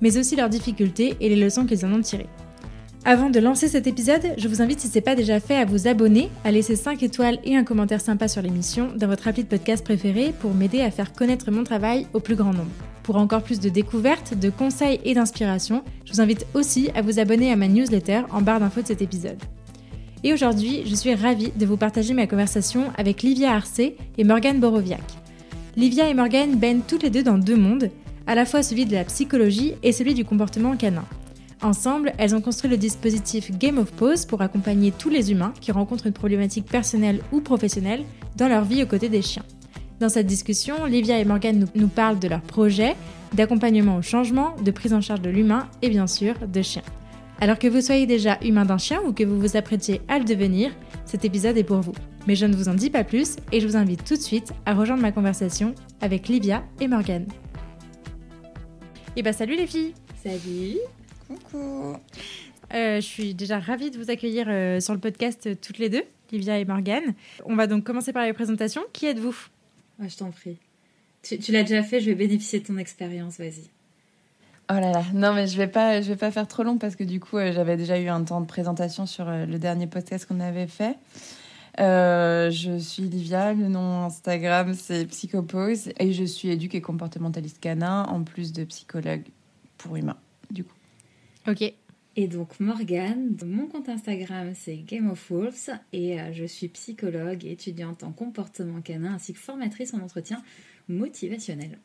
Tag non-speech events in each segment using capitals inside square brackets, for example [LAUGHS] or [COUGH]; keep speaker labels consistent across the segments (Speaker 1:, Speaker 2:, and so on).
Speaker 1: mais aussi leurs difficultés et les leçons qu'ils en ont tirées. Avant de lancer cet épisode, je vous invite, si ce n'est pas déjà fait, à vous abonner, à laisser 5 étoiles et un commentaire sympa sur l'émission dans votre appli de podcast préféré pour m'aider à faire connaître mon travail au plus grand nombre. Pour encore plus de découvertes, de conseils et d'inspiration, je vous invite aussi à vous abonner à ma newsletter en barre d'infos de cet épisode. Et aujourd'hui, je suis ravie de vous partager ma conversation avec Livia Arcé et Morgane Boroviac. Livia et Morgane baignent toutes les deux dans deux mondes, à la fois celui de la psychologie et celui du comportement canin. Ensemble, elles ont construit le dispositif Game of Pose pour accompagner tous les humains qui rencontrent une problématique personnelle ou professionnelle dans leur vie aux côtés des chiens. Dans cette discussion, Livia et Morgane nous, parlent de leurs projets, d'accompagnement au changement, de prise en charge de l'humain et bien sûr de chiens. Alors que vous soyez déjà humain d'un chien ou que vous vous apprêtiez à le devenir, cet épisode est pour vous. Mais je ne vous en dis pas plus et je vous invite tout de suite à rejoindre ma conversation avec Livia et Morgane. Et bah salut les filles
Speaker 2: Salut
Speaker 3: Coucou
Speaker 1: euh, Je suis déjà ravie de vous accueillir euh, sur le podcast euh, toutes les deux, Livia et Morgane. On va donc commencer par les présentations. Qui êtes-vous?
Speaker 2: Je t'en prie. Tu, l'as déjà fait, je vais bénéficier de ton expérience, vas-y.
Speaker 3: Oh là là, non mais je vais pas, je vais pas faire trop long parce que du coup j'avais déjà eu un temps de présentation sur le dernier podcast qu'on avait fait. Euh, je suis Livia, le nom Instagram c'est Psychopose et je suis éduque et comportementaliste canin en plus de psychologue pour humains, du coup.
Speaker 1: Ok.
Speaker 2: Et donc Morgane, mon compte Instagram c'est Game of Wolves et euh, je suis psychologue et étudiante en comportement canin ainsi que formatrice en entretien motivationnel.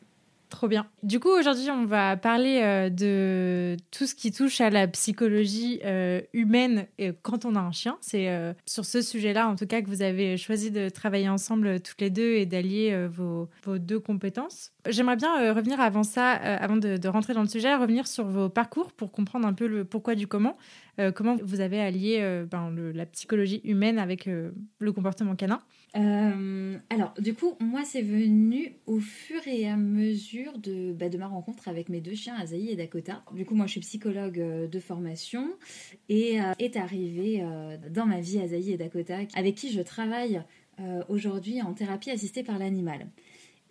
Speaker 1: Trop bien. Du coup, aujourd'hui, on va parler euh, de tout ce qui touche à la psychologie euh, humaine et quand on a un chien. C'est euh, sur ce sujet-là, en tout cas, que vous avez choisi de travailler ensemble toutes les deux et d'allier vos, vos, deux compétences. J'aimerais bien revenir avant ça, avant de, rentrer dans le sujet, revenir sur vos parcours pour comprendre un peu le pourquoi du comment. comment vous avez allié ben, la psychologie humaine avec le comportement canin
Speaker 2: euh, alors, du coup, moi, c'est venu au fur et à mesure de, bah, de ma rencontre avec mes deux chiens, Azaï et Dakota. Du coup, moi, je suis psychologue euh, de formation et euh, est arrivé dans ma vie Azaï et Dakota, avec qui je travaille aujourd'hui en thérapie assistée par l'animal.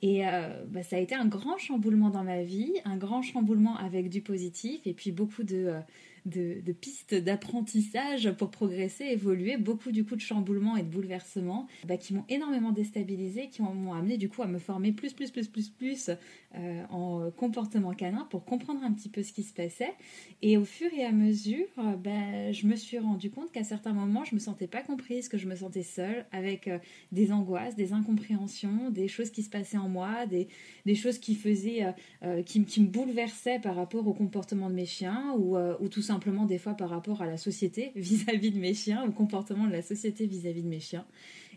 Speaker 2: Et bah, ça a été un grand chamboulement dans ma vie, un grand chamboulement avec du positif et puis beaucoup de de, pistes d'apprentissage pour progresser, évoluer, beaucoup du coup de chamboulements et de bouleversements bah, qui m'ont énormément déstabilisé, qui m'ont amené du coup à me former plus, plus, plus, plus, plus euh, en comportement canin pour comprendre un petit peu ce qui se passait. Et au fur et à mesure, bah, je me suis rendu compte qu'à certains moments, je me sentais pas comprise, que je me sentais seule avec euh, des angoisses, des incompréhensions, des choses qui se passaient en moi, des, choses qui faisaient, euh, qui, me bouleversaient par rapport au comportement de mes chiens ou, ou tout simplement simplement des fois par rapport à la société [LAUGHS] vis-à-vis de mes chiens, au comportement de la société vis-à-vis de mes chiens,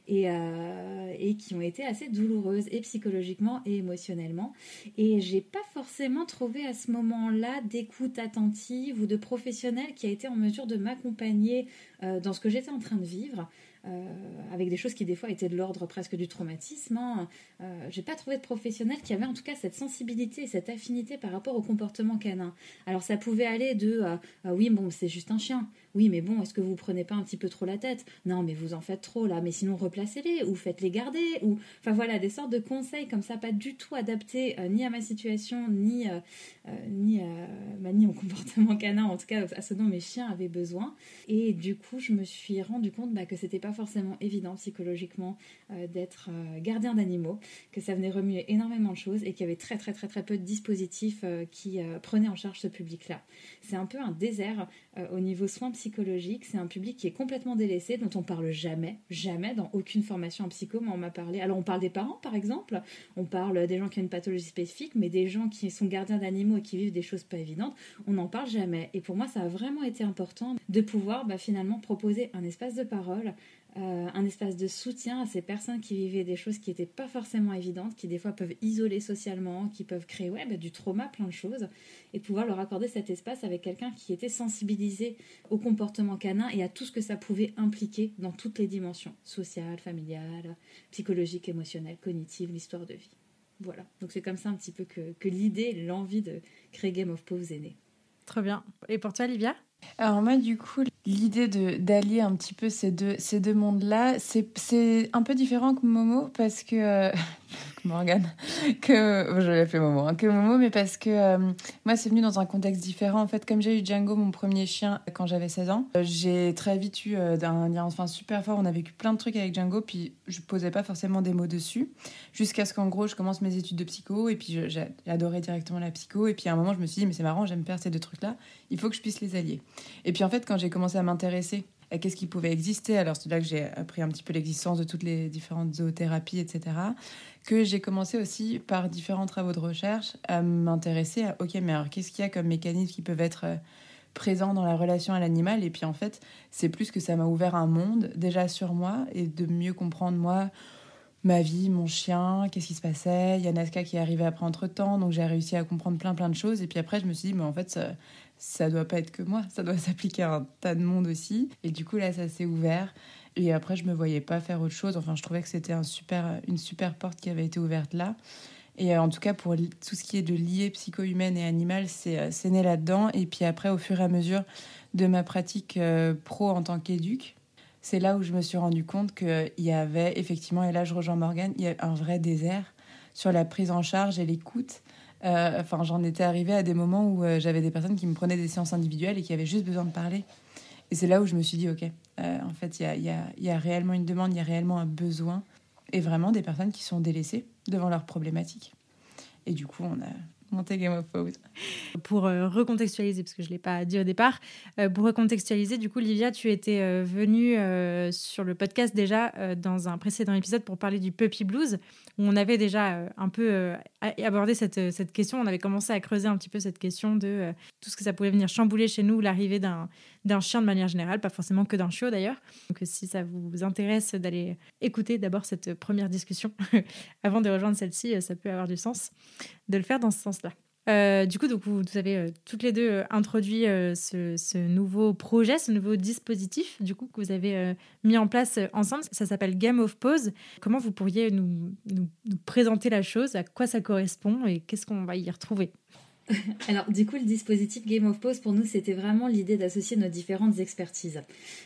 Speaker 2: et, euh, et, qui ont été assez douloureuses, et psychologiquement et émotionnellement. Et j'ai pas forcément trouvé à ce moment-là d'écoute attentive ou de professionnel qui a été en mesure de m'accompagner euh, dans ce que j'étais en train de vivre. Euh, avec des choses qui des fois étaient de l'ordre presque du traumatisme. Hein. Euh, j'ai pas trouvé de professionnel qui avait en tout cas cette sensibilité, cette affinité par rapport au comportement canin. Alors ça pouvait aller de euh, oui bon c'est juste un chien, oui mais bon est-ce que vous prenez pas un petit peu trop la tête? Non mais vous en faites trop là, mais sinon replacez-les ou faites-les garder ou enfin voilà des sortes de conseils comme ça pas du tout adaptés ni à ma situation ni ni bah, ni au [LAUGHS] comportement canin en tout cas à ce dont mes chiens avaient besoin. Et du coup je me suis rendu compte bah, que c'était pas forcément évident psychologiquement euh, d'être euh, gardien d'animaux, que ça venait remuer énormément de choses et qu'il y avait très très très très peu de dispositifs euh, qui prenaient en charge ce public-là. C'est un peu un désert au niveau soins psychologiques, c'est un public qui est complètement délaissé, dont on parle jamais, jamais dans aucune formation en psycho, mais on m'a parlé. Alors on parle des parents par exemple, on parle des gens qui ont une pathologie spécifique, mais des gens qui sont gardiens d'animaux et qui vivent des choses pas évidentes, on n'en parle jamais. Et pour moi, ça a vraiment été important de pouvoir bah, finalement proposer un espace de parole euh, un espace de soutien à ces personnes qui vivaient des choses qui n'étaient pas forcément évidentes, qui des fois peuvent isoler socialement, qui peuvent créer ouais, bah, du trauma, plein de choses, et pouvoir leur accorder cet espace avec quelqu'un qui était sensibilisé au comportement canin et à tout ce que ça pouvait impliquer dans toutes les dimensions, sociales, familiales, psychologiques, émotionnelles, cognitives, l'histoire de vie. Voilà, donc c'est comme ça un petit peu que, que l'idée, l'envie de créer Game of Pose est née.
Speaker 1: Très bien. Et pour toi, Olivia
Speaker 3: alors moi, du coup, l'idée d'allier un petit peu ces deux, ces deux mondes-là, c'est un peu différent que Momo parce que... Euh, [LAUGHS] Morgane, [LAUGHS] que je vais l'appeler Momo, hein, que Momo, mais parce que euh, moi c'est venu dans un contexte différent. En fait, comme j'ai eu Django, mon premier chien, quand j'avais 16 ans, euh, j'ai très vite eu euh, lien enfin, super fort. On a vécu plein de trucs avec Django, puis je posais pas forcément des mots dessus, jusqu'à ce qu'en gros je commence mes études de psycho, et puis j'ai adoré directement la psycho, et puis à un moment je me suis dit, mais c'est marrant, j'aime faire ces deux trucs-là, il faut que je puisse les allier. Et puis en fait, quand j'ai commencé à m'intéresser qu'est-ce qui pouvait exister, alors c'est là que j'ai appris un petit peu l'existence de toutes les différentes zoothérapies, etc que j'ai commencé aussi par différents travaux de recherche à m'intéresser à ok mais alors qu'est-ce qu'il y a comme mécanismes qui peuvent être euh, présents dans la relation à l'animal? Et puis en fait c'est plus que ça m'a ouvert un monde déjà sur moi et de mieux comprendre moi ma vie, mon chien, qu'est-ce qui se passait. Il y a Nazca qui est arrivé après entre temps, donc j'ai réussi à comprendre plein plein de choses. Et puis après, je me suis dit, mais en fait, ça, ça doit pas être que moi, ça doit [LAUGHS] s'appliquer à un tas de monde aussi. Et du coup, là, ça s'est ouvert. Et après, je me voyais pas faire autre chose. Enfin, je trouvais que c'était un super, une super porte qui avait été ouverte là. Et euh, en tout cas, pour tout ce qui est de lier psycho-humaine et animal, euh, c'est né là-dedans. Et puis après, au fur et à mesure de ma pratique euh, pro en tant qu'éduc, c'est là où je me suis rendu compte qu'il y avait effectivement, et là je rejoins Morgane, il y a un vrai désert sur la prise en charge et l'écoute. Enfin, j'en étais arrivée à des moments où j'avais des personnes qui me prenaient des séances individuelles et qui avaient juste besoin de parler. Et c'est là où je me suis dit, OK, euh, en fait, il y a, réellement une demande, il y a réellement un besoin, et vraiment des personnes qui sont délaissées devant leurs problématiques. Et du coup, on a monté Game of Thrones.
Speaker 1: Pour euh, recontextualiser, parce que je ne l'ai pas dit au départ, euh, pour recontextualiser, du coup, Livia, tu étais venue sur le podcast déjà dans un précédent épisode pour parler du Puppy Blues, où on avait déjà un peu abordé cette, cette question, on avait commencé à creuser un petit peu cette question de tout ce que ça pouvait venir chambouler chez nous, l'arrivée d'un d'un chien de manière générale, pas forcément que d'un chiot d'ailleurs. Donc si ça vous intéresse d'aller écouter d'abord cette première discussion [LAUGHS] avant de rejoindre celle-ci, ça peut avoir du sens de le faire dans ce sens-là. Euh, du coup, donc vous, avez euh, toutes les deux euh, introduit ce, nouveau projet, ce nouveau dispositif, du coup que vous avez mis en place ensemble. Ça s'appelle Game of Pose. Comment vous pourriez nous, nous, présenter la chose, à quoi ça correspond? Et qu'est-ce qu'on va y retrouver? [LAUGHS]
Speaker 2: Alors, du coup, le dispositif Game of Pose, pour nous, c'était vraiment l'idée d'associer nos différentes expertises.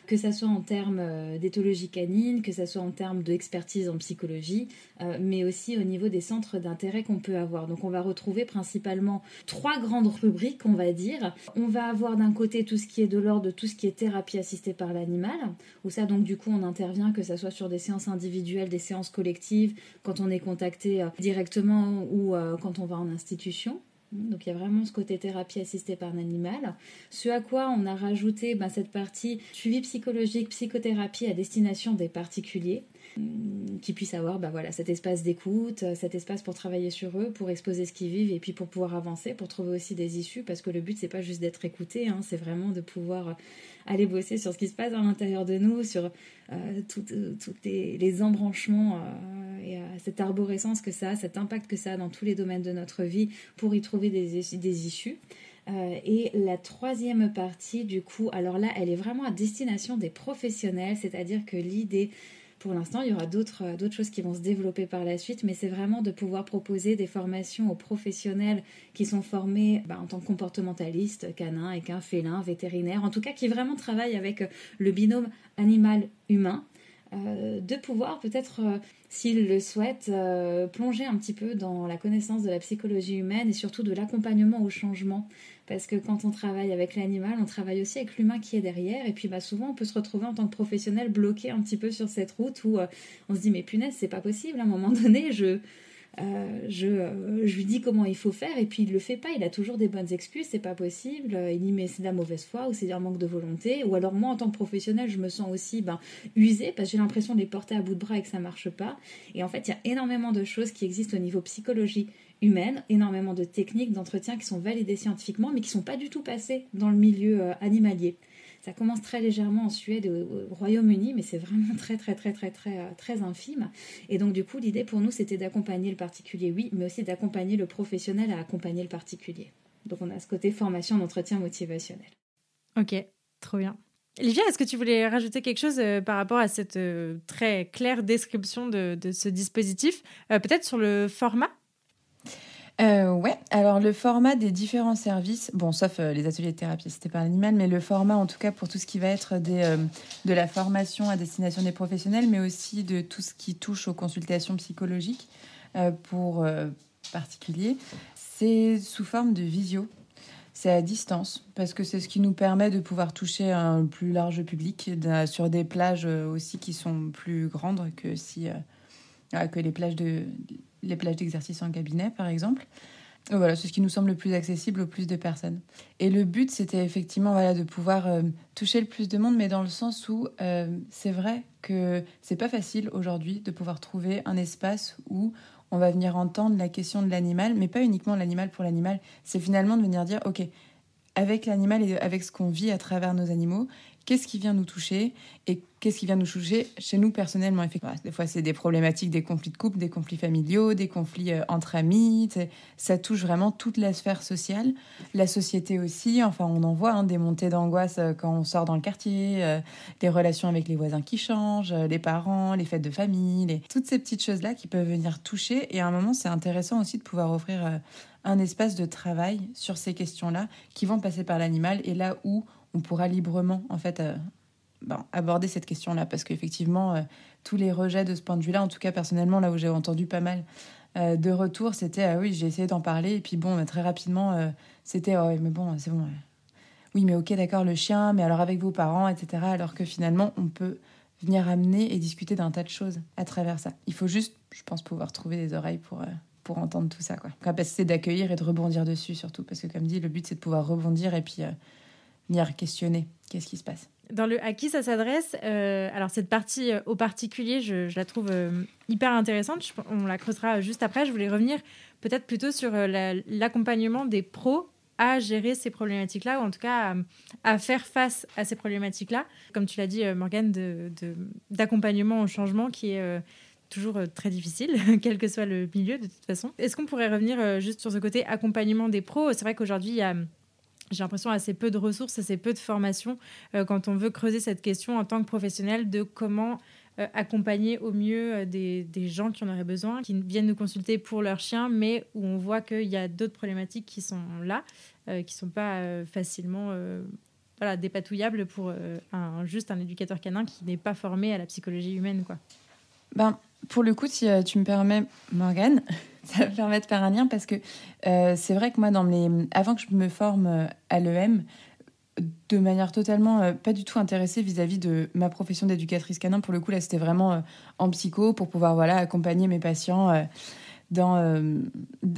Speaker 2: Que ça soit en termes euh, d'éthologie canine, que ça soit en termes d'expertise en psychologie, euh, mais aussi au niveau des centres d'intérêt qu'on peut avoir. Donc, on va retrouver principalement trois grandes rubriques, on va dire. On va avoir d'un côté tout ce qui est de l'ordre de tout ce qui est thérapie assistée par l'animal, où ça, donc, du coup, on intervient, que ça soit sur des séances individuelles, des séances collectives, quand on est contacté euh, directement ou quand on va en institution. Donc il y a vraiment ce côté thérapie assistée par un animal. Ce à quoi on a rajouté ben, cette partie suivi psychologique, psychothérapie à destination des particuliers qui puissent avoir ben, voilà, cet espace d'écoute, cet espace pour travailler sur eux, pour exposer ce qu'ils vivent et puis pour pouvoir avancer, pour trouver aussi des issues parce que le but c'est pas juste d'être écouté, hein, c'est vraiment de pouvoir aller bosser sur ce qui se passe à l'intérieur de nous, sur euh, tous les, embranchements euh, et euh, cette arborescence que ça a, cet impact que ça a dans tous les domaines de notre vie pour y trouver des issues. et la troisième partie, du coup, alors là, elle est vraiment à destination des professionnels, c'est-à-dire que l'idée pour l'instant, il y aura d'autres choses qui vont se développer par la suite, mais c'est vraiment de pouvoir proposer des formations aux professionnels qui sont formés bah, en tant que comportementalistes, canins, équins, félins, vétérinaires, en tout cas qui vraiment travaillent avec le binôme animal-humain. Euh, de pouvoir peut-être, euh, s'ils le souhaitent, euh, plonger un petit peu dans la connaissance de la psychologie humaine et surtout de l'accompagnement au changement parce que quand on travaille avec l'animal, on travaille aussi avec l'humain qui est derrière. Et puis bah, souvent, on peut se retrouver en tant que professionnel bloqué un petit peu sur cette route où euh, on se dit mais punaise, c'est pas possible. À un moment [LAUGHS] donné, je, euh, je, euh, je, lui dis comment il faut faire et puis il le fait pas. Il a toujours des bonnes excuses, c'est pas possible. Il dit mais c'est de la mauvaise foi ou c'est un manque de volonté. Ou alors moi en tant que professionnel, je me sens aussi ben, usée parce que j'ai l'impression de les porter à bout de bras et que ça marche pas. Et en fait, il y a énormément de choses qui existent au niveau psychologie humaine, énormément de techniques d'entretien qui sont validées scientifiquement, mais qui sont pas du tout passées dans le milieu euh, animalier. Ça commence très légèrement en Suède et au, Royaume-Uni, mais c'est vraiment [LAUGHS] très, très, très, très, très, euh, très infime. Et donc, du coup, l'idée pour nous, c'était d'accompagner le particulier, oui, mais aussi d'accompagner le professionnel à accompagner le particulier. Donc, on a ce côté formation d'entretien motivationnel.
Speaker 1: Ok, trop bien. Olivia, est-ce que tu voulais rajouter quelque chose euh, par rapport à cette euh, très claire description de, ce dispositif Peut-être sur le format?
Speaker 3: Euh, ouais, alors le format des différents services, bon, sauf euh, les ateliers de thérapie, c'était pas l'animal, mais le format en tout cas pour tout ce qui va être euh, de la formation à destination des professionnels, mais aussi de tout ce qui touche aux consultations psychologiques euh, pour particuliers, c'est sous forme de visio. C'est à distance parce que c'est ce qui nous permet de pouvoir toucher un plus large public sur des plages aussi qui sont plus grandes que si que les plages de les plages d'exercice en cabinet, par exemple. Voilà, c'est ce qui nous semble le plus accessible au plus de personnes. Et le but, c'était effectivement voilà, de pouvoir euh, toucher le plus de monde, mais dans le sens où euh, c'est vrai que c'est pas facile aujourd'hui de pouvoir trouver un espace où on va venir entendre la question de l'animal, mais pas uniquement l'animal pour l'animal. C'est finalement de venir dire, OK, avec l'animal et avec ce qu'on vit à travers nos animaux, qu'est-ce qui vient nous toucher et qu'est-ce qui vient nous toucher chez nous personnellement. Effectivement, des fois, c'est des problématiques, des conflits de couple, des conflits familiaux, des conflits euh, entre amis. Ça touche vraiment toute la sphère sociale, la société aussi. Enfin, on en voit hein, des montées d'angoisse euh, quand on sort dans le quartier, euh, des relations avec les voisins qui changent, les parents, les fêtes de famille, les... toutes ces petites choses-là qui peuvent venir toucher. Et à un moment, c'est intéressant aussi de pouvoir offrir un espace de travail sur ces questions-là qui vont passer par l'animal et là où on pourra librement en fait euh, ben, aborder cette question-là parce qu'effectivement euh, tous les rejets de ce point de vue-là, en tout cas personnellement là où j'ai entendu pas mal euh, de retours, c'était ah oui j'ai essayé d'en parler et puis bon très rapidement c'était oh, mais bon c'est bon oui mais ok d'accord le chien mais alors avec vos parents etc alors que finalement on peut venir amener et discuter d'un tas de choses à travers ça. Il faut juste je pense pouvoir trouver des oreilles pour pour entendre tout ça quoi. Capacité d'accueillir et de rebondir dessus surtout parce que comme dit le but c'est de pouvoir rebondir et puis venir questionner qu'est-ce qui se passe?
Speaker 1: Dans le à qui ça s'adresse, euh, alors cette partie euh, au particulier, je, la trouve euh, hyper intéressante. on la creusera juste après. Je voulais revenir peut-être plutôt sur l'accompagnement des pros à gérer ces problématiques-là, ou en tout cas à, faire face à ces problématiques-là. Comme tu l'as dit, Morgane, d'accompagnement au changement qui est toujours très difficile, [LAUGHS] quel que soit le milieu de toute façon. Est-ce qu'on pourrait revenir juste sur ce côté accompagnement des pros? C'est vrai qu'aujourd'hui, il y a j'ai l'impression assez peu de ressources, assez peu de formation euh, quand on veut creuser cette question en tant que professionnel de comment euh, accompagner au mieux euh, des, gens qui en auraient besoin, qui viennent nous consulter pour leur chien, mais où on voit qu'il y a d'autres problématiques qui sont là, qui ne sont pas facilement voilà, dépatouillables pour juste un éducateur canin qui n'est pas formé à la psychologie humaine. Quoi.
Speaker 3: Ben, pour le coup, si tu me permets, Morgane, [LAUGHS] ça me permet de faire un lien parce que euh, c'est vrai que moi, dans les... avant que je me forme euh, à l'EM, de manière totalement euh, pas du tout intéressée vis-à-vis de ma profession d'éducatrice canin, pour le coup, là, c'était vraiment en psycho pour pouvoir voilà, accompagner mes patients. dans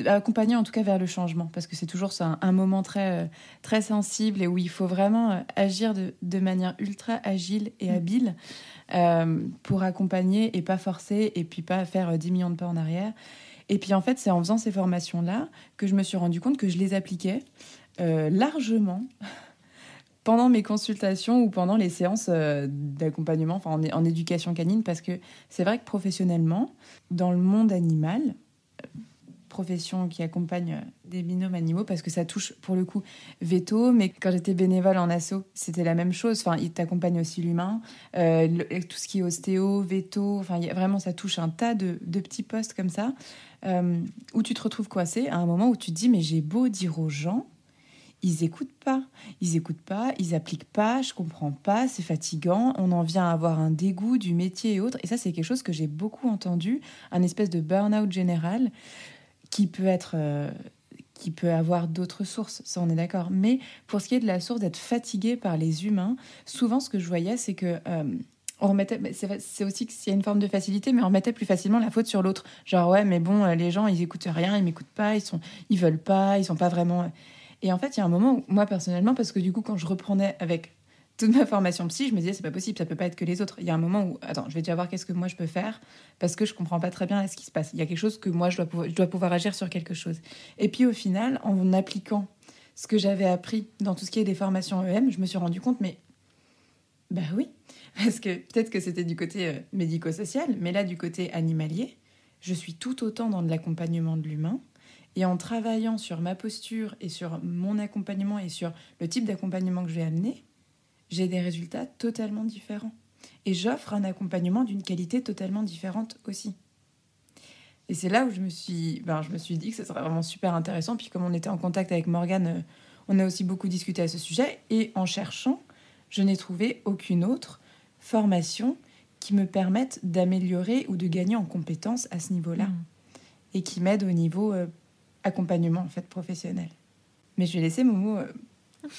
Speaker 3: accompagner en tout cas vers le changement parce que c'est toujours ça, un, moment très très sensible et où il faut vraiment agir de, de manière ultra agile et mmh. habile pour accompagner et pas forcer et puis pas faire 10 millions de pas en arrière et puis en fait, c'est en faisant ces formations-là que je me suis rendu compte que je les appliquais euh, largement [LAUGHS] pendant mes consultations ou pendant les séances euh, d'accompagnement en, éducation canine parce que c'est vrai que professionnellement, dans le monde animal, profession qui accompagne euh, des binômes animaux parce que ça touche pour le coup veto, mais quand j'étais bénévole en asso, c'était la même chose. Enfin, il t'accompagne aussi l'humain, euh, tout ce qui est ostéo, veto. Enfin, vraiment, ça touche un tas de, petits postes comme ça euh, où tu te retrouves coincé à un moment où tu te dis mais j'ai beau dire aux gens, ils écoutent pas, ils écoutent pas, ils appliquent pas, je comprends pas, c'est fatigant, on en vient à avoir un dégoût du métier et autres. Et ça, c'est quelque chose que j'ai beaucoup entendu, un espèce de burn-out général qui peut être euh, qui peut avoir d'autres sources, ça on est d'accord. Mais pour ce qui est de la source d'être fatigué par les humains, souvent ce que je voyais, c'est que euh, on remettait, c'est aussi qu'il y a une forme de facilité, mais on remettait plus facilement la faute sur l'autre. Genre ouais, mais bon, euh, les gens ils écoutent rien, ils m'écoutent pas, ils sont, ils veulent pas, ils sont pas vraiment. Et en fait, il y a un moment où moi personnellement, parce que du coup, quand je reprenais avec toute ma formation psy, je me disais, c'est pas possible, ça peut pas être que les autres. Il y a un moment où, attends, je vais déjà voir qu'est-ce que moi je peux faire, parce que je comprends pas très bien ce qui se passe. Il y a quelque chose que moi je dois pouvoir, je dois pouvoir agir sur quelque chose. Et puis au final, en appliquant ce que j'avais appris dans tout ce qui est des formations EM, je me suis rendu compte, mais Bah oui, parce que peut-être que c'était du côté euh, médico-social, mais là, du côté animalier, je suis tout autant dans de l'accompagnement de l'humain. Et en travaillant sur ma posture et sur mon accompagnement et sur le type d'accompagnement que je vais amener, j'ai des résultats totalement différents. Et j'offre un accompagnement d'une qualité totalement différente aussi. Et c'est là où je me suis, ben, je me suis dit que ce serait vraiment super intéressant. Puis comme on était en contact avec Morgane, euh, on a aussi beaucoup discuté à ce sujet. Et en cherchant, je n'ai trouvé aucune autre formation qui me permette d'améliorer ou de gagner en compétences à ce niveau-là. Mmh. Et qui m'aide au niveau euh, accompagnement en fait professionnel. Mais je vais laisser Momo euh,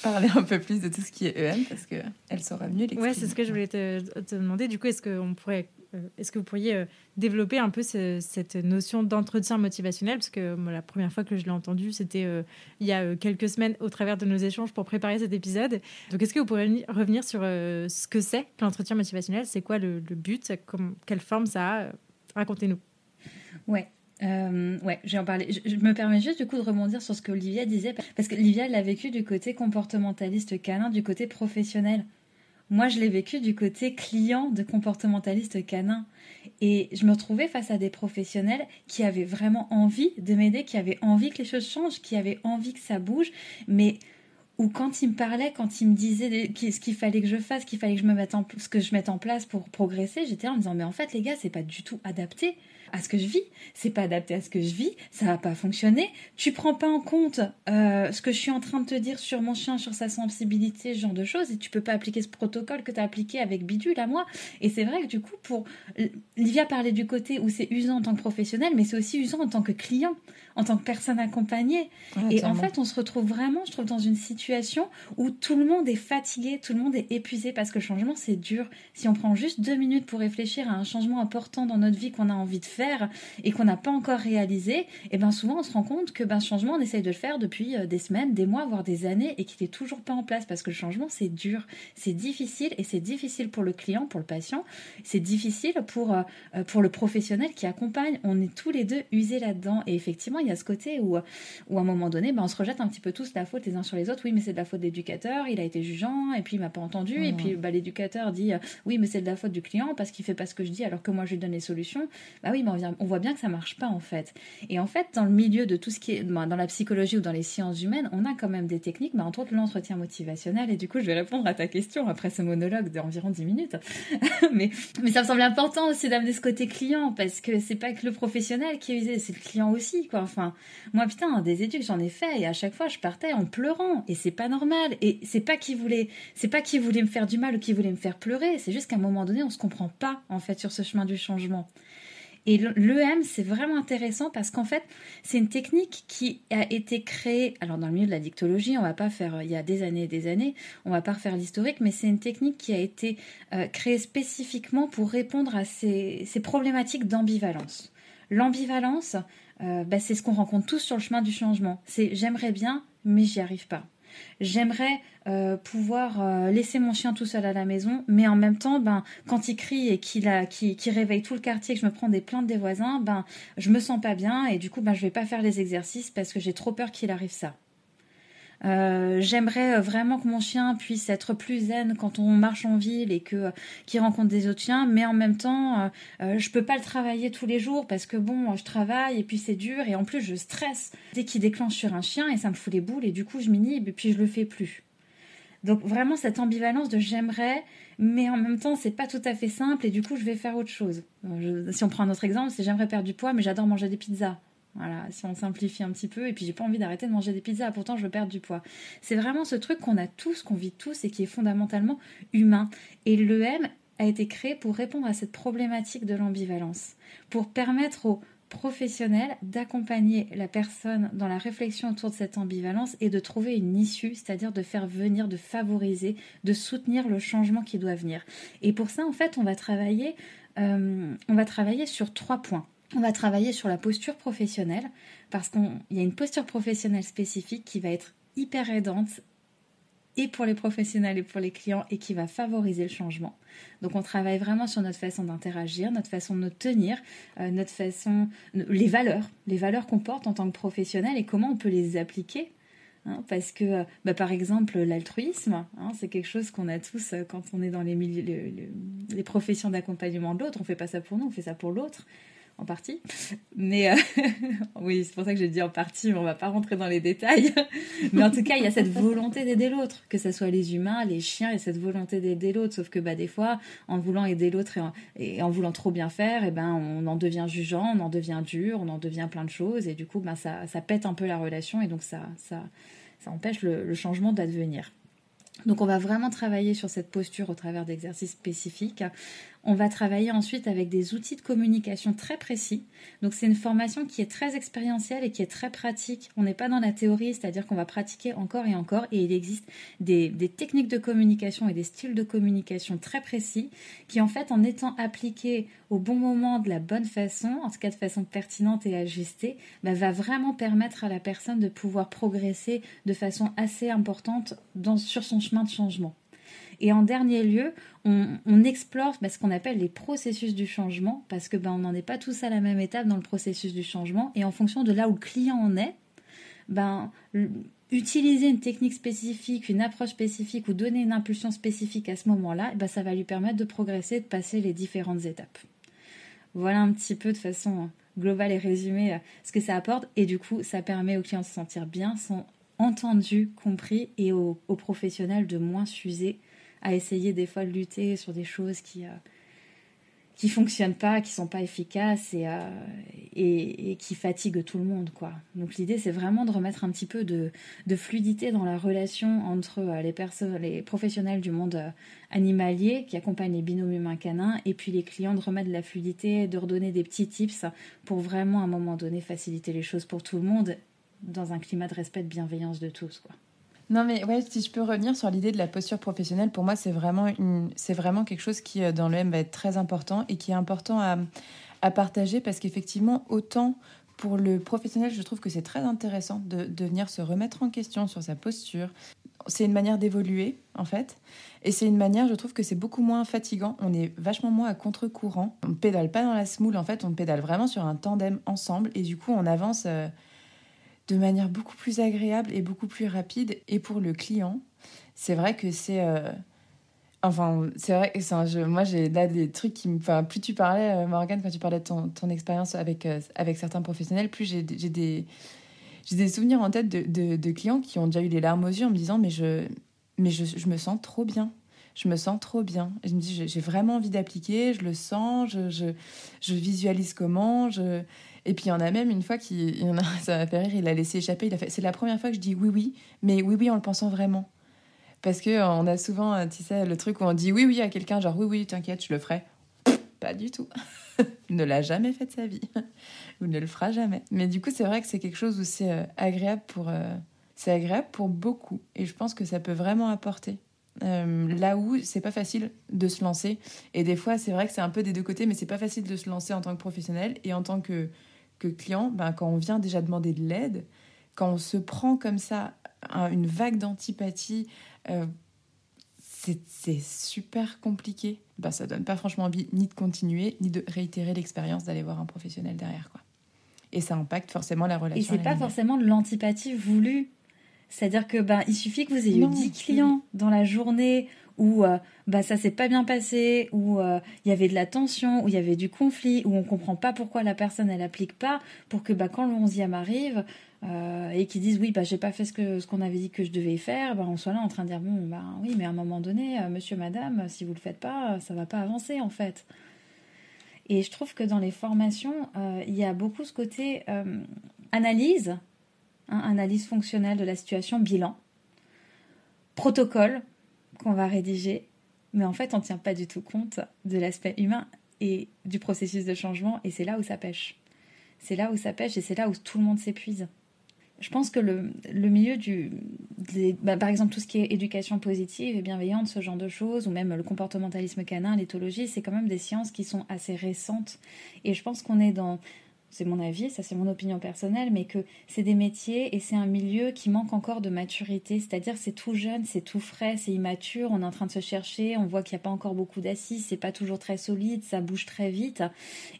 Speaker 3: parler un peu plus de tout ce qui est EM parce qu'elle saura mieux l'expliquer.
Speaker 1: Ouais, c'est ce que je voulais te, te demander. Du coup, est-ce qu'on pourrait est-ce que vous pourriez euh, développer un peu cette notion d'entretien motivationnel? Parce que la première fois que je l'ai entendu, c'était euh, il y a quelques semaines au travers de nos échanges pour préparer cet épisode. Donc, est-ce que vous pourriez revenir sur ce que c'est l'entretien motivationnel? C'est quoi le, but? Quelle forme ça a? Racontez-nous.
Speaker 2: Ouais. ouais, j'ai en parlé. Je, me permets juste du coup de rebondir sur ce que Olivia disait, parce que Olivia l'a vécu du côté comportementaliste canin, du côté professionnel. Moi, je l'ai vécu du côté client de comportementaliste canin. Et je me retrouvais face à des professionnels qui avaient vraiment envie de m'aider, qui avaient envie que les choses changent, qui avaient envie que ça bouge, mais où quand ils me parlaient, quand ils me disaient ce qu'il fallait que je fasse, qu'il fallait que je me en, ce que je mette en place pour progresser, j'étais en me disant mais en fait les gars c'est pas du tout adapté à ce que je vis, c'est pas adapté à ce que je vis, ça va pas fonctionner. Tu prends pas en compte euh, ce que je suis en train de te dire sur mon chien, sur sa sensibilité, ce genre de choses, et tu peux pas appliquer ce protocole que tu as appliqué avec Bidule à moi. Et c'est vrai que du coup, pour Livia parlait du côté où c'est usant en tant que professionnel, mais c'est aussi usant en tant que client, en tant que personne accompagnée. et en fait, on se retrouve vraiment, je trouve, dans une situation où tout le monde est fatigué, tout le monde est épuisé parce que le changement c'est dur. Si on prend juste deux minutes pour réfléchir à un changement important dans notre vie qu'on a envie de faire et qu'on n'a pas encore réalisé, et eh ben souvent on se rend compte que ben, ce changement on essaye de le faire depuis euh, des semaines, des mois, voire des années et qu'il n'est toujours pas en place parce que le changement c'est dur, c'est difficile et c'est difficile pour le client, pour le patient, c'est difficile pour, euh, euh, pour le professionnel qui accompagne. On est tous les deux usés là-dedans et effectivement il y a ce côté où, où à un moment donné ben, on se rejette un petit peu tous la faute les uns sur les autres. Oui mais c'est de la faute de l'éducateur, il a été jugeant et puis il m'a pas entendu et puis bah, l'éducateur dit oui mais c'est de la faute du client parce qu'il fait pas ce que je dis alors que moi je lui donne les solutions. Bah oui mais on voit bien que ça marche pas en fait. Et en fait, dans le milieu de tout ce qui est ben, dans la psychologie ou dans les sciences humaines, on a quand même des techniques, ben, entre autres l'entretien motivationnel. Et du coup, je vais répondre à ta question après ce monologue d'environ 10 minutes. [LAUGHS] mais, mais ça me semble important aussi d'amener ce côté client parce que c'est pas que le professionnel qui est usé, c'est le client aussi. Quoi. Enfin, moi, putain, des études, j'en ai fait et à chaque fois, je partais en pleurant et c'est pas normal. Et c'est pas qui voulait, c'est pas qui voulait me faire du mal ou qui voulait me faire pleurer. C'est juste qu'à un moment donné, on se comprend pas en fait sur ce chemin du changement. Et l'EM, c'est vraiment intéressant parce qu'en fait, c'est une technique qui a été créée, alors dans le milieu de la dictologie, on va pas faire, il y a des années et des années, on va pas refaire l'historique, mais c'est une technique qui a été euh, créée spécifiquement pour répondre à ces, problématiques d'ambivalence. L'ambivalence, euh, bah, c'est ce qu'on rencontre tous sur le chemin du changement. C'est j'aimerais bien, mais j'y arrive pas. J'aimerais euh, pouvoir euh, laisser mon chien tout seul à la maison, mais en même temps, ben, quand il crie et qu'il réveille tout le quartier, que je me prends des plaintes des voisins, ben, je me sens pas bien et du coup, ben, je vais pas faire les exercices parce que j'ai trop peur qu'il arrive ça. Euh, j'aimerais euh, vraiment que mon chien puisse être plus zen quand on marche en ville et que euh, qu'il rencontre des autres chiens, mais en même temps, euh, je peux pas le travailler tous les jours parce que bon, je travaille et puis c'est dur et en plus je stresse dès qu'il déclenche sur un chien et ça me fout les boules et du coup je m'inhibe et puis je le fais plus. Donc vraiment cette ambivalence de j'aimerais, mais en même temps c'est pas tout à fait simple et du coup je vais faire autre chose. si on prend un autre exemple, c'est j'aimerais perdre du poids mais j'adore manger des pizzas. Si on simplifie un petit peu, et puis j'ai pas envie d'arrêter de manger des pizzas, pourtant je veux perdre du poids. C'est vraiment ce truc qu'on a tous, qu'on vit tous et qui est fondamentalement humain. Et l'EM a été créé pour répondre à cette problématique de l'ambivalence, pour permettre aux professionnels d'accompagner la personne dans la réflexion autour de cette ambivalence et de trouver une issue, c'est-à-dire de faire venir, de favoriser, de soutenir le changement qui doit venir. Et pour ça, en fait, on va travailler, euh, on va travailler sur trois points. On va travailler sur la posture professionnelle parce qu'il y a une posture professionnelle spécifique qui va être hyper aidante et pour les professionnels et pour les clients et qui va favoriser le changement. Donc on travaille vraiment sur notre façon d'interagir, notre façon de nous tenir, euh, notre façon, les valeurs, les valeurs qu'on porte en tant que professionnel et comment on peut les appliquer Hein, parce que, bah, par exemple, l'altruisme, hein, c'est quelque chose qu'on a tous quand on est dans les, les professions d'accompagnement de l'autre. On fait pas ça pour nous, on fait ça pour l'autre en partie. Mais euh, [LAUGHS] oui, c'est pour ça que j'ai dit en partie, mais on va pas rentrer dans les détails. [LAUGHS] mais en tout cas, il y a cette volonté d'aider l'autre, que ce soit les humains, les chiens, a cette volonté d'aider l'autre. Sauf que bah, des fois, en voulant aider l'autre et, en voulant trop bien faire, et eh ben, on en devient jugeant, on en devient dur, on en devient plein de choses. Et du coup, ben, ça, ça pète un peu la relation et donc ça, ça, ça empêche le changement d'advenir. Donc on va vraiment travailler sur cette posture au travers d'exercices spécifiques. On va travailler ensuite avec des outils de communication très précis. Donc c'est une formation qui est très expérientielle et qui est très pratique. On n'est pas dans la théorie, c'est-à-dire qu'on va pratiquer encore et encore et il existe des, techniques de communication et des styles de communication très précis qui en fait en étant appliqués au bon moment de la bonne façon, en tout cas de façon pertinente et ajustée, bah, va vraiment permettre à la personne de pouvoir progresser de façon assez importante sur son chemin de changement. Et en dernier lieu, on, explore bah, ce qu'on appelle les processus du changement, parce que ben, on n'en est pas tous à la même étape dans le processus du changement, et en fonction de là où le client en est, ben, utiliser une technique spécifique, une approche spécifique ou donner une impulsion spécifique à ce moment-là, ben, ça va lui permettre de progresser, de passer les différentes étapes. Voilà un petit peu de façon globale et résumée euh, ce que ça apporte, et du coup, ça permet aux clients de se sentir bien, sont entendus, compris, et aux professionnels de moins s'user à essayer des fois de lutter sur des choses qui euh, qui fonctionnent pas, qui sont pas efficaces et, euh, et, qui fatiguent tout le monde quoi. Donc l'idée c'est vraiment de remettre un petit peu de, de fluidité dans la relation entre euh, les personnes, les professionnels du monde animalier qui accompagnent les binômes humains canins et puis les clients de remettre de la fluidité, de redonner des petits tips pour vraiment à un moment donné faciliter les choses pour tout le monde dans un climat de respect, de bienveillance de tous quoi.
Speaker 3: Non, mais ouais, si je peux revenir sur l'idée de la posture professionnelle, pour moi, c'est vraiment, vraiment quelque chose qui, euh, dans le M, va être très important et qui est important à, à partager parce qu'effectivement, autant pour le professionnel, je trouve que c'est très intéressant de, de venir se remettre en question sur sa posture. C'est une manière d'évoluer, en fait. Et c'est une manière, je trouve que c'est beaucoup moins fatigant. On est vachement moins à contre-courant. On ne pédale pas dans la smoule, en fait. On pédale vraiment sur un tandem ensemble. Et du coup, on avance. Euh, de manière beaucoup plus agréable et beaucoup plus rapide. Et pour le client, c'est vrai que c'est... Euh, enfin, c'est vrai que un jeu. Moi, j'ai là des trucs qui me... Enfin, plus tu parlais, euh, Morgane, quand tu parlais de ton, ton expérience avec, euh, avec certains professionnels, plus j'ai des... J'ai des souvenirs en tête de, de, clients qui ont déjà eu les larmes aux yeux en me disant mais je, mais je, je me sens trop bien je me sens trop bien. je me dis, j'ai vraiment envie d'appliquer, je le sens, je, je, je, visualise comment. Je... Et puis il y en a même une fois qui, [LAUGHS] ça m'a fait rire, il a laissé échapper, il a fait, c'est la première fois que je dis oui oui, mais oui oui en le pensant vraiment. Parce que on a souvent, tu sais, le truc où on dit oui oui à quelqu'un, genre oui oui, t'inquiète, je le ferai. Pas du tout. [LAUGHS] ne l'a jamais fait de sa vie. [LAUGHS] Ou ne le fera jamais. Mais du coup, c'est vrai que c'est quelque chose où c'est euh, agréable pour, euh, c'est agréable pour beaucoup. Et je pense que ça peut vraiment apporter. Euh, là où c'est pas facile de se lancer. Et des fois, c'est vrai que c'est un peu des deux côtés, mais c'est pas facile de se lancer en tant que professionnel et en tant que que client, ben, quand on vient déjà demander de l'aide, quand on se prend comme ça une vague d'antipathie, euh, c'est super compliqué. Ben, ça donne pas franchement envie ni de continuer, ni de réitérer l'expérience d'aller voir un professionnel derrière. Quoi. Et ça impacte forcément la relation.
Speaker 2: Et c'est pas forcément de l'antipathie voulue. C'est-à-dire que ben, il suffit que vous ayez eu 10 clients dans la journée où euh, bah, ça s'est pas bien passé, où euh, il y avait de la tension, où il y avait du conflit, où on comprend pas pourquoi la personne elle applique pas, pour que bah, quand le 11e arrive euh, et qu'ils disent oui bah j'ai pas fait ce que ce qu'on avait dit que je devais faire, bah, on soit là en train de dire bon bah oui mais à un moment donné monsieur madame si vous le faites pas ça va pas avancer en fait. Et je trouve que dans les formations il y a beaucoup ce côté analyse, hein, analyse fonctionnelle de la situation, bilan, protocole qu'on va rédiger, mais en fait, on ne tient pas du tout compte de l'aspect humain et du processus de changement, et c'est là où ça pêche. C'est là où ça pêche et c'est là où tout le monde s'épuise. Je pense que le, milieu du. Bah, par exemple, tout ce qui est éducation positive et bienveillante, ce genre de choses, ou même le comportementalisme canin, l'éthologie, c'est quand même des sciences qui sont assez récentes. Et je pense qu'on est dans c'est mon avis, ça c'est mon opinion personnelle, mais que c'est des métiers et c'est un milieu qui manque encore de maturité, c'est-à-dire c'est tout jeune, c'est tout frais, c'est immature, on est en train de se chercher, on voit qu'il n'y a pas encore beaucoup d'assises, c'est pas toujours très solide, ça bouge très vite,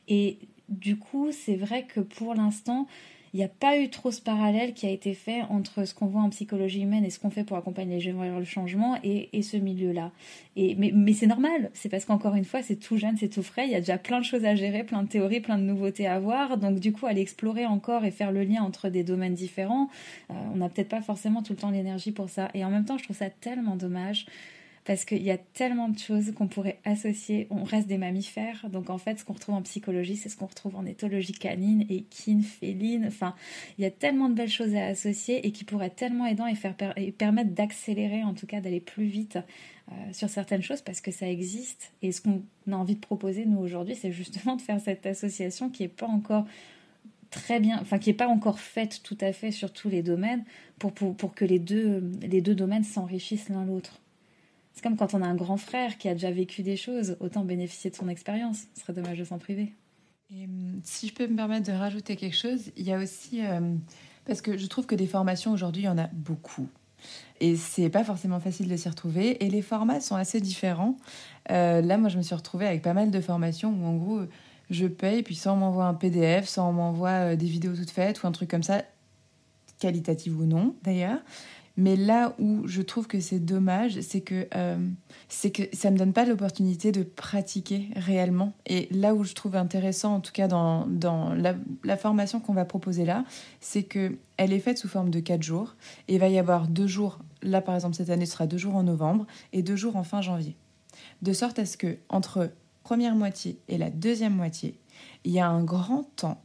Speaker 2: et du coup c'est vrai que pour l'instant il n'y a pas eu trop ce parallèle qui a été fait entre ce qu'on voit en psychologie humaine et ce qu'on fait pour accompagner les jeunes vers le changement et, ce milieu-là. Et, mais, c'est normal, c'est parce qu'encore une fois, c'est tout jeune, c'est tout frais, il y a déjà plein de choses à gérer, plein de théories, plein de nouveautés à voir. Donc du coup, aller explorer encore et faire le lien entre des domaines différents, euh, on n'a peut-être pas forcément tout le temps l'énergie pour ça. Et en même temps, je trouve ça tellement dommage parce qu'il y a tellement de choses qu'on pourrait associer. On reste des mammifères, donc en fait, ce qu'on retrouve en psychologie, c'est ce qu'on retrouve en éthologie canine, équine, féline. Enfin, il y a tellement de belles choses à associer et qui pourraient tellement aidant et, faire, et permettre d'accélérer, en tout cas d'aller plus vite euh, sur certaines choses parce que ça existe. Et ce qu'on a envie de proposer, nous, aujourd'hui, c'est justement de faire cette association qui n'est pas encore très bien, enfin qui n'est pas encore faite tout à fait sur tous les domaines pour, pour, pour que les deux, les deux domaines s'enrichissent l'un l'autre. C'est comme quand on a un grand frère qui a déjà vécu des choses, autant bénéficier de son expérience. Ce serait dommage de s'en priver.
Speaker 3: Et, hum, si je peux me permettre de rajouter quelque chose, il y a aussi euh, parce que je trouve que des formations aujourd'hui, il y en a beaucoup. Et c'est pas forcément facile de s'y retrouver. Et les formats sont assez différents. Euh, là, moi, je me suis retrouvée avec pas mal de formations où, en gros, je paye, puis soit on m'envoie un PDF, soit on m'envoie euh, des vidéos toutes faites ou un truc comme ça, qualitative ou non d'ailleurs. Mais là où je trouve que c'est dommage, c'est que, euh, que ça ne me donne pas l'opportunité de pratiquer réellement. Et là où je trouve intéressant, en tout cas dans, dans la, formation qu'on va proposer là, c'est qu'elle est faite sous forme de quatre jours. Et il va y avoir deux jours, là par exemple cette année ce sera deux jours en novembre et deux jours en fin janvier. De sorte à ce que entre première moitié et la deuxième moitié, il y a un grand temps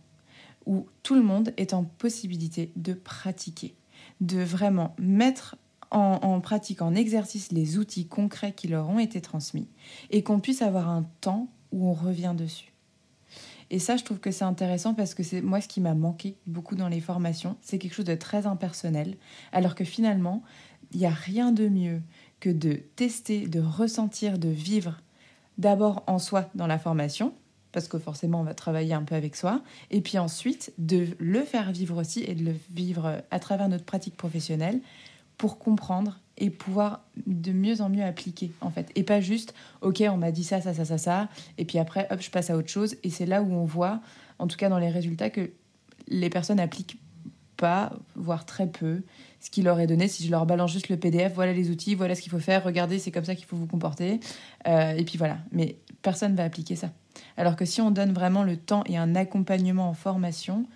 Speaker 3: où tout le monde est en possibilité de pratiquer de vraiment mettre en, pratique, en exercice les outils concrets qui leur ont été transmis et qu'on puisse avoir un temps où on revient dessus. Et ça, je trouve que c'est intéressant parce que c'est moi ce qui m'a manqué beaucoup dans les formations. C'est quelque chose de très impersonnel, alors que finalement, il n'y a rien de mieux que de tester, de ressentir, de vivre d'abord en soi dans la formation, parce que forcément on va travailler un peu avec soi, et puis ensuite de le faire vivre aussi et de le vivre à travers notre pratique professionnelle pour comprendre et pouvoir de mieux en mieux appliquer en fait. Et pas juste, ok, on m'a dit ça, ça, ça, ça, ça, et puis après, hop, je passe à autre chose. Et c'est là où on voit, en tout cas dans les résultats, que les personnes appliquent pas, voire très peu, ce qui leur est donné. Si je leur balance juste le PDF, voilà les outils, voilà ce qu'il faut faire, regardez, c'est comme ça qu'il faut vous comporter. Euh, et puis voilà. Mais personne va appliquer ça. Alors que si on donne vraiment le temps et un accompagnement en formation,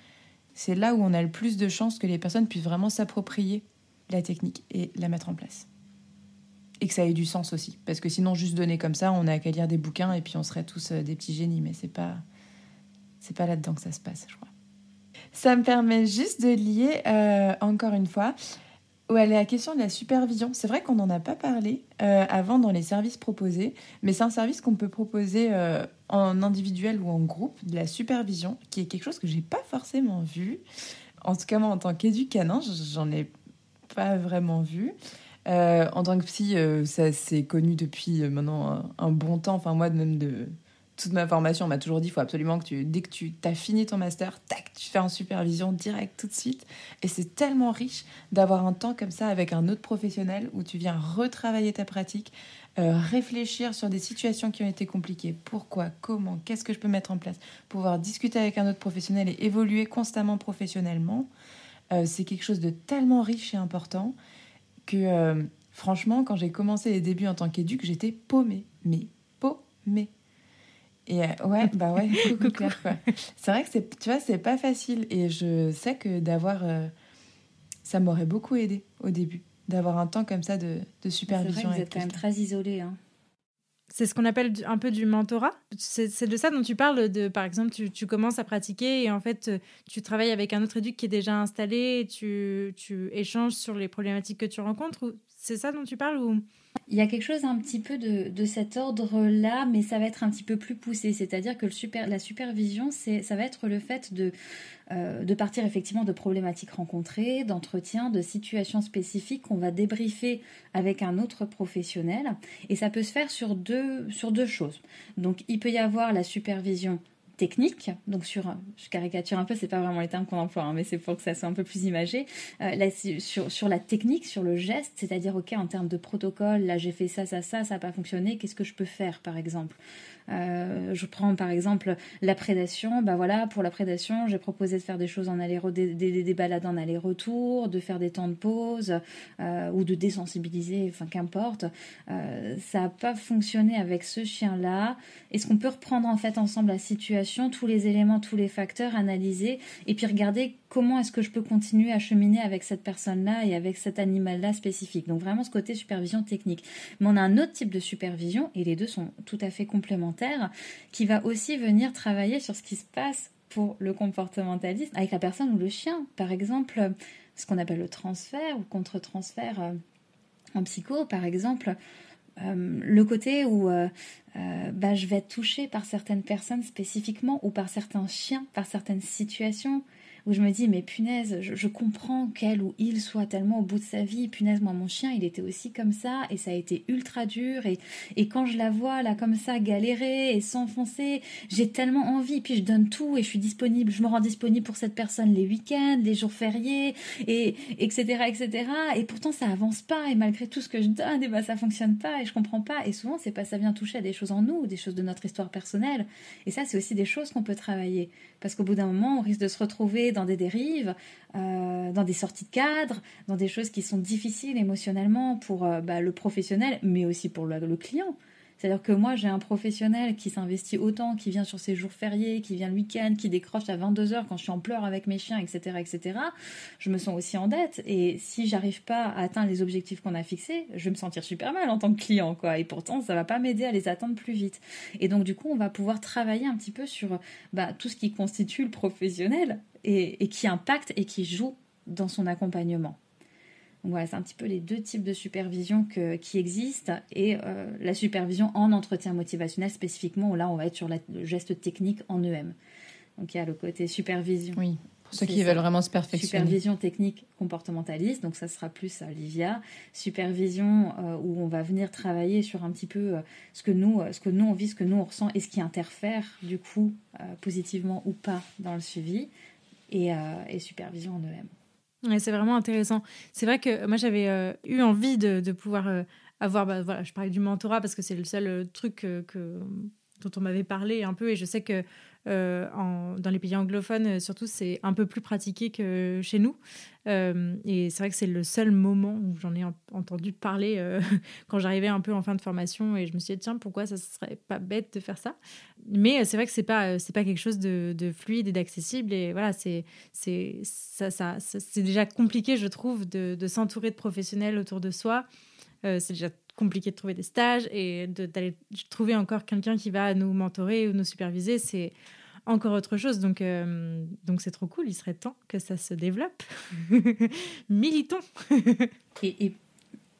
Speaker 3: c'est là où on a le plus de chances que les personnes puissent vraiment s'approprier la technique et la mettre en place. Et que ça ait du sens aussi. Parce que sinon, juste donner comme ça, on n'a qu'à lire des bouquins et puis on serait tous euh, des petits génies. Mais c'est pas, c'est pas là-dedans que ça se passe, je crois. Ça me permet juste de lier, euh, encore une fois, Ouais, la question de la supervision, c'est vrai qu'on n'en a pas parlé euh, avant dans les services proposés, mais c'est un service qu'on peut proposer euh, en individuel ou en groupe, de la supervision, qui est quelque chose que j'ai pas forcément vu. En tout cas, moi, en tant qu'éducanin, j'en ai pas vraiment vu. Euh, en tant que psy, ça c'est connu depuis maintenant un, un, bon temps. Enfin, moi, même de toute ma formation, on m'a toujours dit il faut absolument que tu, dès que tu as fini ton master, tac, tu fais en supervision direct tout de suite. Et c'est tellement riche d'avoir un temps comme ça avec un autre professionnel où tu viens retravailler ta pratique, euh, réfléchir sur des situations qui ont été compliquées. Pourquoi Comment Qu'est-ce que je peux mettre en place Pouvoir discuter avec un autre professionnel et évoluer constamment professionnellement. Euh, c'est quelque chose de tellement riche et important que, euh, franchement, quand j'ai commencé les débuts en tant qu'éduc, j'étais paumée. Mais paumée. Et euh, ouais, [LAUGHS] bah ouais, coucou [LAUGHS] Claire, quoi. C'est vrai que c'est, tu vois, c'est pas facile. Et je sais que d'avoir. Euh, ça m'aurait beaucoup aidé au début, d'avoir un temps comme ça de, de supervision.
Speaker 2: C'est vrai que vous êtes quand même très isolé. Hein.
Speaker 1: C'est ce qu'on appelle un peu du mentorat. C'est de ça dont tu parles, de, par exemple, tu, tu, commences à pratiquer et en fait, tu travailles avec un autre éduc qui est déjà installé, tu, tu échanges sur les problématiques que tu rencontres. C'est ça dont tu parles ou...
Speaker 2: Il y a quelque chose un petit peu de, cet ordre-là, mais ça va être un petit peu plus poussé. C'est-à-dire que la supervision, ça va être le fait de, euh, de partir effectivement de problématiques rencontrées, d'entretiens, de situations spécifiques qu'on va débriefer avec un autre professionnel. Et ça peut se faire sur deux choses. Donc il peut y avoir la supervision technique, donc sur, je caricature un peu, c'est pas vraiment les termes qu'on emploie, hein, mais c'est pour que ça soit un peu plus imagé, là, sur, sur la technique, sur le geste, c'est-à-dire, ok, en termes de protocole, là j'ai fait ça, ça, ça, ça n'a pas fonctionné, qu'est-ce que je peux faire par exemple? Euh, je prends par exemple la prédation. Bah voilà, pour la prédation, j'ai proposé de faire des choses en aller des, des, des, balades en aller-retour, de faire des temps de pause euh, ou de désensibiliser, enfin qu'importe. Euh, ça n'a pas fonctionné avec ce chien-là. Est-ce qu'on peut reprendre en fait ensemble la situation, tous les éléments, tous les facteurs, analyser et puis regarder comment est-ce que je peux continuer à cheminer avec cette personne-là et avec cet animal-là spécifique. Donc vraiment ce côté supervision technique. Mais on a un autre type de supervision et les deux sont tout à fait complémentaires qui va aussi venir travailler sur ce qui se passe pour le comportementaliste avec la personne ou le chien. Par exemple, ce qu'on appelle le transfert ou contre-transfert euh, en psycho, par exemple, euh, le côté où euh, bah, je vais être touchée par certaines personnes spécifiquement ou par certains chiens, par certaines situations où je me dis, mais punaise, je, comprends qu'elle ou il soit tellement au bout de sa vie. Punaise, moi, mon chien, il était aussi comme ça et ça a été ultra dur. Et, et quand je la vois là, comme ça, galérer et s'enfoncer, j'ai tellement envie. Puis je donne tout et je suis disponible. Je me rends disponible pour cette personne les week-ends, les jours fériés, et etc., etc. Et pourtant, ça avance pas. Et malgré tout ce que je donne, et ben, ça fonctionne pas et je comprends pas. Et souvent, c'est pas ça vient toucher à des choses en nous, des choses de notre histoire personnelle. Et ça, c'est aussi des choses qu'on peut travailler. Parce qu'au bout d'un moment, on risque de se retrouver dans des dérives, euh, dans des sorties de cadre, dans des choses qui sont difficiles émotionnellement pour euh, bah, le professionnel, mais aussi pour le client. C'est-à-dire que moi, j'ai un professionnel qui s'investit autant, qui vient sur ses jours fériés, qui vient le week-end, qui décroche à 22h quand je suis en pleurs avec mes chiens, etc., etc. Je me sens aussi en dette. Et si j'arrive pas à atteindre les objectifs qu'on a fixés, je vais me sentir super mal en tant que client, quoi. Et pourtant, ça va pas m'aider à les atteindre plus vite. Et donc, du coup, on va pouvoir travailler un petit peu sur bah, tout ce qui constitue le professionnel et qui impacte et qui joue dans son accompagnement voilà, c'est un petit peu les deux types de supervision qui existent et euh, la supervision en entretien motivationnel spécifiquement, où là on va être sur le geste technique en EM. Donc il y a le côté supervision.
Speaker 3: Oui, pour ceux qui veulent vraiment se perfectionner.
Speaker 2: Supervision technique comportementaliste, donc ça sera plus à Livia. Supervision euh, où on va venir travailler sur un petit peu euh, ce, que nous, ce que nous on vit, ce que nous on ressent et ce qui interfère du coup positivement ou pas dans le suivi. Et, et supervision en EM
Speaker 1: c'est vraiment intéressant. C'est vrai que moi, j'avais euh, eu envie de, pouvoir euh, avoir, bah, voilà, je parlais du mentorat parce que c'est le seul euh, truc que, dont on m'avait parlé un peu et je sais que euh, dans les pays anglophones, euh, surtout, c'est un peu plus pratiqué que chez nous. Euh, et c'est vrai que c'est le seul moment où j'en ai entendu parler [LAUGHS] quand j'arrivais un peu en fin de formation et je me suis dit, tiens, pourquoi ça serait pas bête de faire ça? Mais c'est vrai que c'est pas, c'est pas quelque chose de, fluide et d'accessible. Et voilà, c'est, ça, déjà compliqué, je trouve, de, de s'entourer de professionnels autour de soi. c'est déjà compliqué de trouver des stages et d'aller trouver encore quelqu'un qui va nous mentorer ou nous superviser, c'est encore autre chose. Donc, euh, donc c'est trop cool. Il serait temps que ça se développe. [LAUGHS] Militons. [LAUGHS]
Speaker 2: et, et,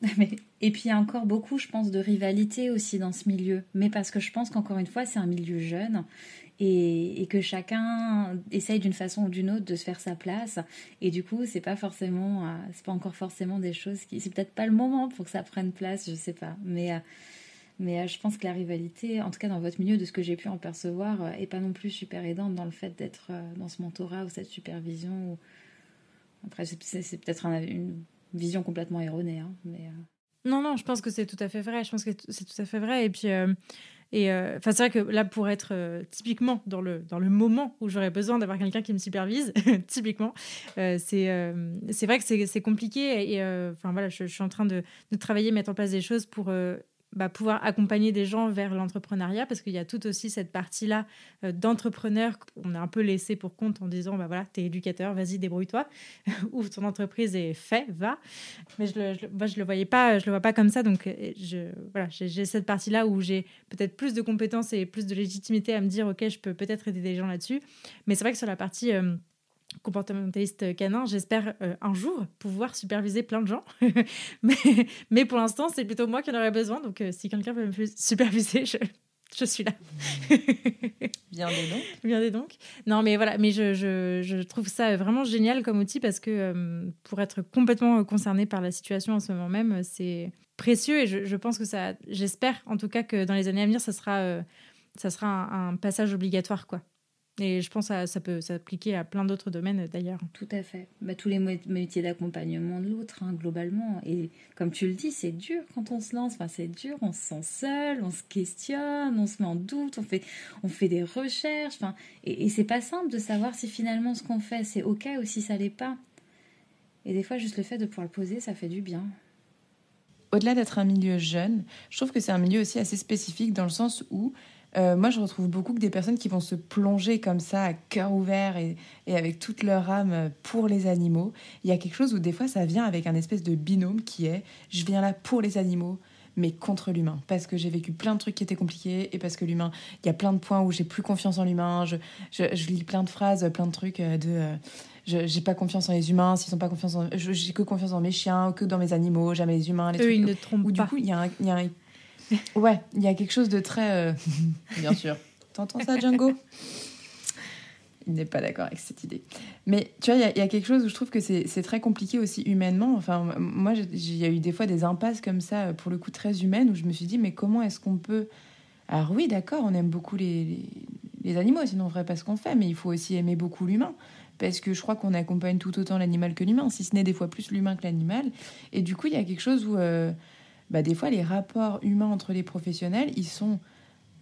Speaker 2: [LAUGHS] et puis il y a encore beaucoup, je pense, de rivalité aussi dans ce milieu. Mais parce que je pense qu'encore une fois, c'est un milieu jeune et, que chacun essaye d'une façon ou d'une autre de se faire sa place. Et du coup, c'est pas forcément, euh, c'est pas encore forcément des choses qui, c'est peut-être pas le moment pour que ça prenne place, je sais pas. Mais euh, mais euh, je pense que la rivalité, en tout cas dans votre milieu, de ce que j'ai pu en percevoir, est pas non plus super aidante dans le fait d'être dans ce mentorat ou cette supervision. Après, c'est peut-être une vision complètement erronée. Hein,
Speaker 1: Non, non, je pense que c'est tout à fait vrai. Je pense que c'est tout à fait vrai. Et puis, euh, c'est vrai que là, pour être euh, typiquement dans le, dans le moment où j'aurais besoin d'avoir quelqu'un qui me supervise, [LAUGHS] typiquement, euh, c'est c'est vrai que c'est compliqué. Et enfin, voilà, je, je, suis en train de, de, travailler, mettre en place des choses pour bah, pouvoir accompagner des gens vers l'entrepreneuriat parce qu'il y a tout aussi cette partie-là euh, d'entrepreneur qu'on a un peu laissé pour compte en disant bah voilà, t'es éducateur, vas-y, débrouille-toi, [LAUGHS] ouvre ton entreprise et fais, va. Mais je le, je, moi, je le voyais pas, je le vois pas comme ça. Donc, euh, je, voilà, j'ai cette partie-là où j'ai peut-être plus de compétences et plus de légitimité à me dire, OK, je peux peut-être aider des gens là-dessus. Mais c'est vrai que sur la partie. Euh, comportementaliste canin, j'espère euh, un jour pouvoir superviser plein de gens. [LAUGHS] mais, mais pour l'instant, c'est plutôt moi qui en aurais besoin. Donc, euh, si quelqu'un veut me superviser, je, je suis là. [LAUGHS]
Speaker 3: Bien des donc.
Speaker 1: Bien des donc. Non, mais voilà, mais je, je, je, trouve ça vraiment génial comme outil parce que euh, pour être complètement concerné par la situation en ce moment même, c'est précieux et je, je, pense que ça, j'espère en tout cas que dans les années à venir, ça sera, ça sera un, un passage obligatoire, quoi Et je pense que ça peut s'appliquer à plein d'autres domaines d'ailleurs.
Speaker 2: Tout à fait. Bah, tous les métiers d'accompagnement de l'autre, hein, globalement. Et comme tu le dis, c'est dur quand on se lance. Enfin, c'est dur, on se sent seul, on se questionne, on se met en doute, on fait, on fait des recherches. Enfin, et, et c'est pas simple de savoir si finalement ce qu'on fait c'est ok ou si ça l'est pas. Et des fois, juste le fait de pouvoir le poser, ça fait du bien.
Speaker 3: Au-delà d'être un milieu jeune, je trouve que c'est un milieu aussi assez spécifique dans le sens où euh, moi, je retrouve beaucoup que des personnes qui vont se plonger comme ça, à cœur ouvert et, avec toute leur âme pour les animaux. Il y a quelque chose où des fois, ça vient avec un espèce de binôme qui est je viens là pour les animaux, mais contre l'humain. Parce que j'ai vécu plein de trucs qui étaient compliqués et parce que l'humain, il y a plein de points où j'ai plus confiance en l'humain. Je, je, lis plein de phrases, plein de trucs euh, de. Euh, je j'ai pas confiance en les humains, s'ils ont pas confiance en. J'ai que confiance dans mes chiens, que dans mes animaux, jamais les humains. Les
Speaker 1: Eux,
Speaker 3: trucs.
Speaker 1: ils ne trompent
Speaker 3: Ou
Speaker 1: pas.
Speaker 3: du coup, il y a un, il y a un [LAUGHS] ouais, il y a quelque chose de très. euh, Bien sûr. [LAUGHS] T'entends ça, Django? Il n'est pas d'accord avec cette idée. Mais tu vois, il y a- il y, a quelque chose où je trouve que c'est très compliqué aussi humainement. Enfin, moi, il y a eu des fois des impasses comme ça, pour le coup, très humaines, où je me suis dit, mais comment est-ce qu'on peut? Alors, oui, d'accord, on aime beaucoup les, les, les animaux, sinon on ferait pas ce qu'on fait, mais il faut aussi aimer beaucoup l'humain. Parce que je crois qu'on accompagne tout autant l'animal que l'humain, si ce n'est des fois plus l'humain que l'animal. Et du coup, il y a quelque chose où. euh, bah, des fois, les rapports humains entre les professionnels, ils sont,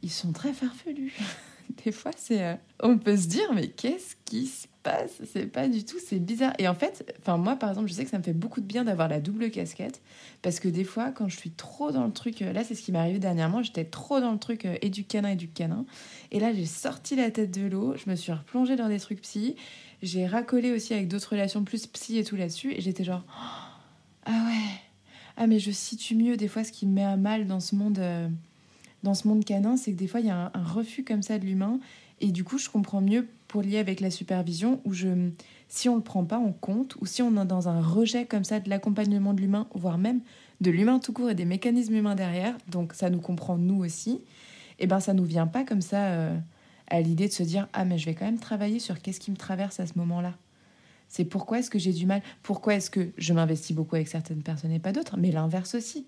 Speaker 3: ils sont très farfelus. [LAUGHS] des fois, c'est, euh, on peut se dire, mais qu'est-ce qui se passe? C'est pas du tout, c'est bizarre. Et en fait, enfin moi, par exemple, je sais que ça me fait beaucoup de bien d'avoir la double casquette, parce que des fois, quand je suis trop dans le truc, euh, là, c'est ce qui m'est arrivé dernièrement, j'étais trop dans le truc euh, et du canin et du canin, et là, j'ai sorti la tête de l'eau, je me suis replongée dans des trucs psy, j'ai racolé aussi avec d'autres relations plus psy et tout là-dessus, et j'étais genre, ah ouais ah mais je situe mieux des fois ce qui me met à mal dans ce monde euh, dans ce monde canin c'est que des fois il y a un, refus comme ça de l'humain. Et du coup je comprends mieux pour lier avec la supervision où je si on le prend pas en compte ou si on est dans un rejet comme ça de l'accompagnement de l'humain voire même de l'humain tout court et des mécanismes humains derrière donc ça nous comprend nous aussi et ben ça nous vient pas comme ça euh, à l'idée de se dire ah mais je vais quand même travailler sur qu'est-ce qui me traverse à ce moment-là c'est pourquoi est-ce que j'ai du mal? Pourquoi est-ce que je m'investis beaucoup avec certaines personnes et pas d'autres? Mais l'inverse aussi.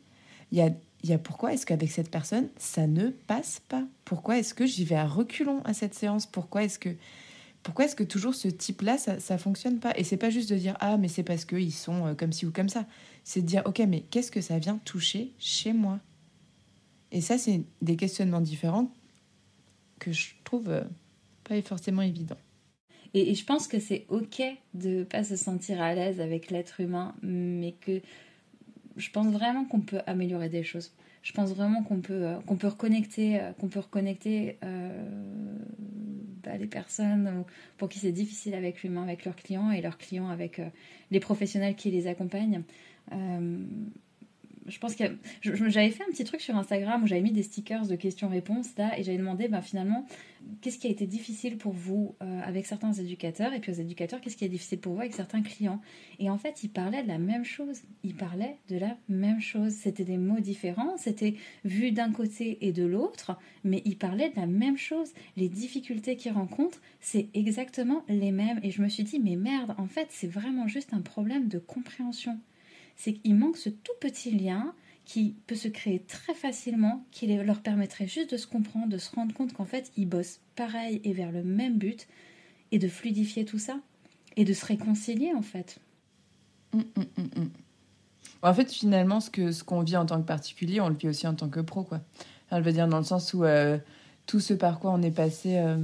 Speaker 3: Il y a, pourquoi est-ce qu'avec cette personne, ça ne passe pas? Pourquoi est-ce que j'y vais à reculons à cette séance? Pourquoi est-ce que pourquoi est-ce que toujours ce type-là, ça, ça fonctionne pas? Et c'est pas juste de dire ah mais c'est parce qu'ils sont euh, comme ci ou comme ça. C'est de dire ok mais qu'est-ce que ça vient toucher chez moi? Et ça c'est des questionnements différents que je trouve euh, pas forcément évidents.
Speaker 2: Et, je pense que c'est ok de pas se sentir à l'aise avec l'être humain, mais que je pense vraiment qu'on peut améliorer des choses. Je pense vraiment qu'on peut, euh, qu'on peut reconnecter, euh, qu'on peut reconnecter euh, bah, les personnes pour qui c'est difficile avec l'humain, avec leurs clients, et leurs clients avec les professionnels qui les accompagnent. Je pense que j'avais fait un petit truc sur Instagram où j'avais mis des stickers de questions-réponses là et j'avais demandé ben, finalement qu'est-ce qui a été difficile pour vous euh, avec certains éducateurs et puis aux éducateurs qu'est-ce qui est difficile pour vous avec certains clients? Et en fait ils parlaient de la même chose. Ils parlaient de la même chose. C'était des mots différents c'était vu d'un côté et de l'autre mais ils parlaient de la même chose. Les difficultés qu'ils rencontrent c'est exactement les mêmes. Et je me suis dit mais merde en fait c'est vraiment juste un problème de compréhension c'est qu'il manque ce tout petit lien qui peut se créer très facilement, qui leur permettrait juste de se comprendre, de se rendre compte qu'en fait, ils bossent pareil et vers le même but, et de fluidifier tout ça, et de se réconcilier en fait.
Speaker 3: Mm, mm, mm. En fait, finalement, ce que ce qu'on vit en tant que particulier, on le vit aussi en tant que pro, quoi. Je veux dire dans le sens où euh, tout ce par quoi on est passé, euh,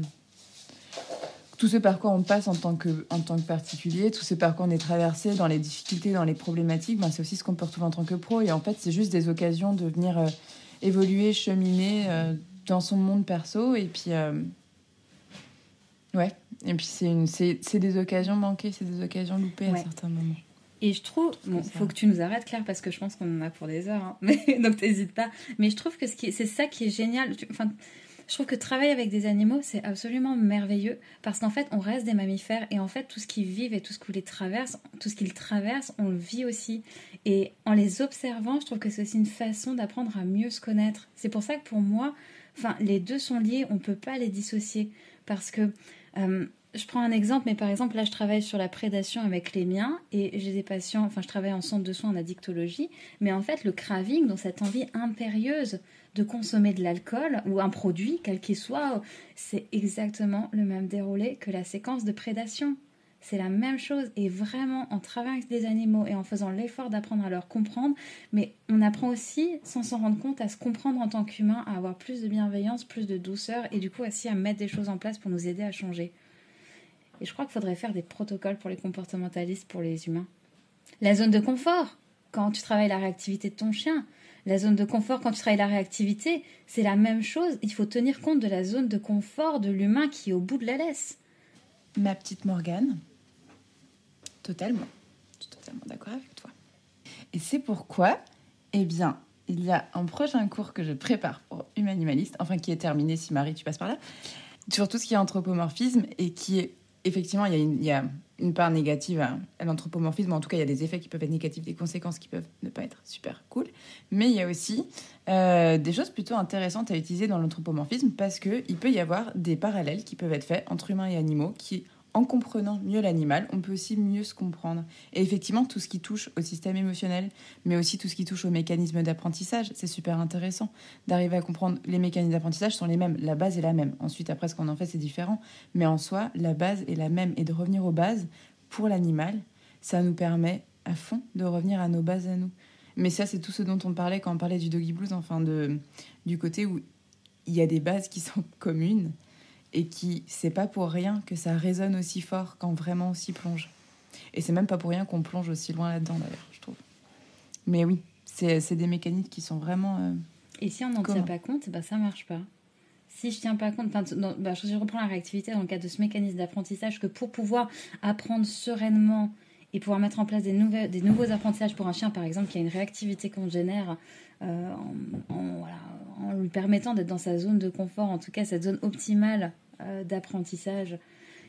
Speaker 3: tout ce par quoi on passe en tant que en tant que particulier, tout ce par quoi on est traversé dans les difficultés, dans les problématiques, ben, c'est aussi ce qu'on peut retrouver en tant que pro. Et en fait, c'est juste des occasions de venir euh, évoluer, cheminer euh, dans son monde perso. Et puis, euh, ouais. Et puis c'est une, c'est c'est des occasions manquées, c'est des occasions loupées à certains moments.
Speaker 2: Et je trouve, bon,
Speaker 3: ça.
Speaker 2: faut que tu nous arrêtes Claire parce que je pense qu'on en a pour des heures, hein. [LAUGHS] Mais, donc t'hésites pas. Mais je trouve que ce qui, c'est ça qui est génial. Tu- Enfin, je trouve que travailler avec des animaux c'est absolument merveilleux parce qu'en fait on reste des mammifères et en fait tout ce qu'ils vivent et tout ce qu'ils traversent, tout ce qu'ils traversent, on le vit aussi. Et en les observant, je trouve que c'est aussi une façon d'apprendre à mieux se connaître. C'est pour ça que pour moi, enfin les deux sont liés, on peut pas les dissocier parce que euh, je prends un exemple, mais par exemple, là, je travaille sur la prédation avec les miens et j'ai des patients, enfin, je travaille en centre de soins en addictologie, mais en fait, le craving, donc cette envie impérieuse de consommer de l'alcool ou un produit, quel qu'il soit, c'est exactement le même déroulé que la séquence de prédation. C'est la même chose et vraiment en travaillant avec des animaux et en faisant l'effort d'apprendre à leur comprendre, mais on apprend aussi, sans s'en rendre compte, à se comprendre en tant qu'humain, à avoir plus de bienveillance, plus de douceur et du coup aussi à mettre des choses en place pour nous aider à changer. Et je crois qu'il faudrait faire des protocoles pour les comportementalistes, pour les humains. La zone de confort, quand tu travailles la réactivité de ton chien. La zone de confort, quand tu travailles la réactivité, c'est la même chose. Il faut tenir compte de la zone de confort de l'humain qui est au bout de la laisse.
Speaker 3: Ma petite Morgane, totalement, je suis totalement d'accord avec toi. Et c'est pourquoi, eh bien, il y a un prochain cours que je prépare pour Humanimaliste, enfin qui est terminé si Marie, tu passes par là, sur tout ce qui est anthropomorphisme et qui est effectivement, il y a une, part négative à, l'anthropomorphisme. En tout cas, il y a des effets qui peuvent être négatifs, des conséquences qui peuvent ne pas être super cool. Mais il y a aussi euh, des choses plutôt intéressantes à utiliser dans l'anthropomorphisme parce qu'il peut y avoir des parallèles qui peuvent être faits entre humains et animaux qui en comprenant mieux l'animal, on peut aussi mieux se comprendre. Et effectivement, tout ce qui touche au système émotionnel, mais aussi tout ce qui touche aux mécanismes d'apprentissage, c'est super intéressant d'arriver à comprendre les mécanismes d'apprentissage sont les mêmes, la base est la même. Ensuite, après ce qu'on en fait, c'est différent, mais en soi, la base est la même. Et de revenir aux bases pour l'animal, ça nous permet à fond de revenir à nos bases à nous. Mais ça, c'est tout ce dont on parlait quand on parlait du doggy blues, enfin du côté où il y a des bases qui sont [LAUGHS] communes et qui, c'est pas pour rien que ça résonne aussi fort quand vraiment on s'y plonge. Et c'est même pas pour rien qu'on plonge aussi loin là-dedans d'ailleurs, je trouve. Mais oui, c'est des mécaniques qui sont vraiment. Euh,
Speaker 2: et si on n'en tient pas compte, bah ça marche pas. Si je tiens pas compte, bah, je reprends la réactivité dans le cadre de ce mécanisme d'apprentissage que pour pouvoir apprendre sereinement et pouvoir mettre en place des, nouvelles, des nouveaux apprentissages pour un chien, par exemple, qui a une réactivité qu'on génère euh, en, en, lui permettant d'être dans sa zone de confort, en tout cas cette zone optimale d'apprentissage.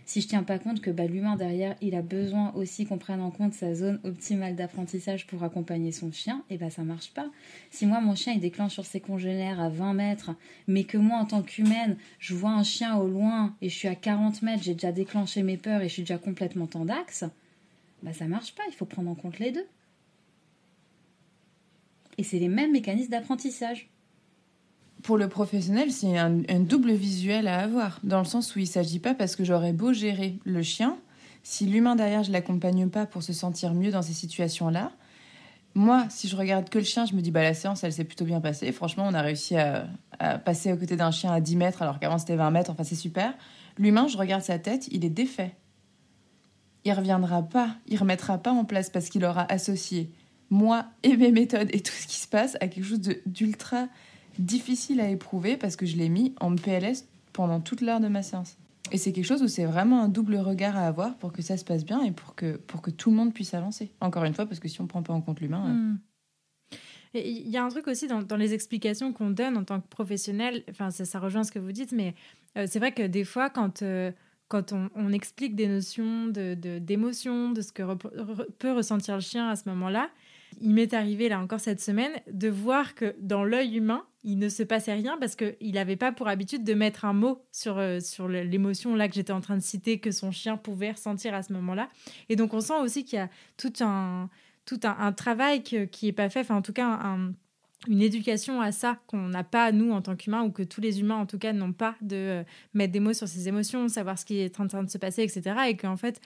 Speaker 2: Si je tiens pas compte que bah, l'humain derrière, il a besoin aussi qu'on prenne en compte sa zone optimale d'apprentissage pour accompagner son chien, et bah ça marche pas. Si moi mon chien il déclenche sur ses congénères à 20 mètres, mais que moi en tant qu'humaine, je vois un chien au loin et je suis à 40 mètres, j'ai déjà déclenché mes peurs et je suis déjà complètement tendax, bah ça marche pas, il faut prendre en compte les deux. Et c'est les mêmes mécanismes d'apprentissage
Speaker 3: pour le professionnel, c'est un, double visuel à avoir, dans le sens où il ne s'agit pas parce que j'aurais beau gérer le chien, si l'humain derrière, je l'accompagne pas pour se sentir mieux dans ces situations-là, moi, si je regarde que le chien, je me dis, bah la séance, elle s'est plutôt bien passée. Franchement, on a réussi à, passer aux côtés d'un chien à 10 mètres, alors qu'avant c'était 20 mètres, enfin c'est super. L'humain, je regarde sa tête, il est défait. Il reviendra pas, il remettra pas en place parce qu'il aura associé moi et mes méthodes et tout ce qui se passe à quelque chose d'ultra difficile à éprouver parce que je l'ai mis en PLS pendant toute l'heure de ma séance. Et c'est quelque chose où c'est vraiment un double regard à avoir pour que ça se passe bien et pour que, pour que tout le monde puisse avancer. Encore une fois, parce que si on ne prend pas en compte l'humain...
Speaker 1: Hmm. Il y a un truc aussi dans, dans les explications qu'on donne en tant que professionnel, enfin ça, ça, rejoint ce que vous dites, mais euh, c'est vrai que des fois quand, euh, quand on, on, explique des notions d'émotion, de, de, ce que peut ressentir le chien à ce moment-là, il m'est arrivé là encore cette semaine de voir que dans l'œil humain, il ne se passait rien parce qu'il n'avait pas pour habitude de mettre un mot sur, euh, sur l'émotion là que j'étais en train de citer que son chien pouvait ressentir à ce moment-là. Et donc on sent aussi qu'il y a tout un, tout un, travail qui n'est pas fait, enfin en tout cas une éducation à ça qu'on n'a pas nous en tant qu'humains ou que tous les humains en tout cas n'ont pas de euh, mettre des mots sur ses émotions, savoir ce qui est en train de se passer, etc. Et qu'en fait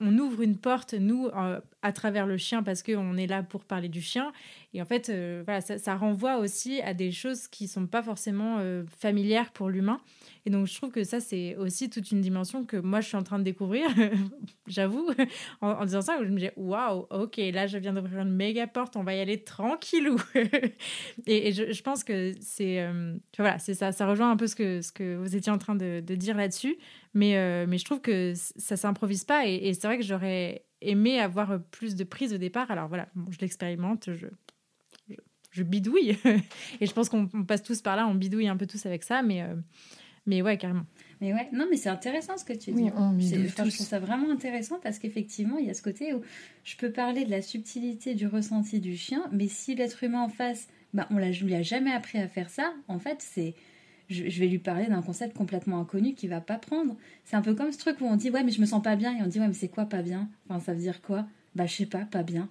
Speaker 1: on ouvre une porte, nous, euh, à travers le chien, parce qu'on est là pour parler du chien. Et en fait, euh, voilà, ça, renvoie aussi à des choses qui sont pas forcément euh, familières pour l'humain. Et donc, je trouve que ça, c'est aussi toute une dimension que moi, je suis en train de découvrir, [LAUGHS] j'avoue, [LAUGHS] en, disant ça, où je me dis, waouh, ok, là, je viens d'ouvrir une méga porte, on va y aller tranquillou. [LAUGHS] et, je, pense que c'est voilà, c'est ça, ça rejoint un peu ce que, ce que vous étiez en train de dire là-dessus. Mais, euh, mais je trouve que ça s'improvise pas. Et, c'est vrai que j'aurais aimé avoir plus de prise au départ. Alors voilà, je l'expérimente, je, je, bidouille. [LAUGHS] et je pense qu'on passe tous par là, on bidouille un peu tous avec ça. Mais, euh, mais ouais, carrément.
Speaker 2: Mais ouais, non, mais c'est intéressant ce que tu dis.
Speaker 3: Oui, on
Speaker 2: je trouve ça vraiment intéressant parce qu'effectivement, il y a ce côté où je peux parler de la subtilité du ressenti du chien, mais si l'être humain en face, bah, on ne lui a jamais appris à faire ça, en fait, c'est je, vais lui parler d'un concept complètement inconnu qu'il va pas prendre. C'est un peu comme ce truc où on dit ouais mais je me sens pas bien et on dit ouais mais c'est quoi pas bien? Enfin ça veut dire quoi? Bah je sais pas, pas bien.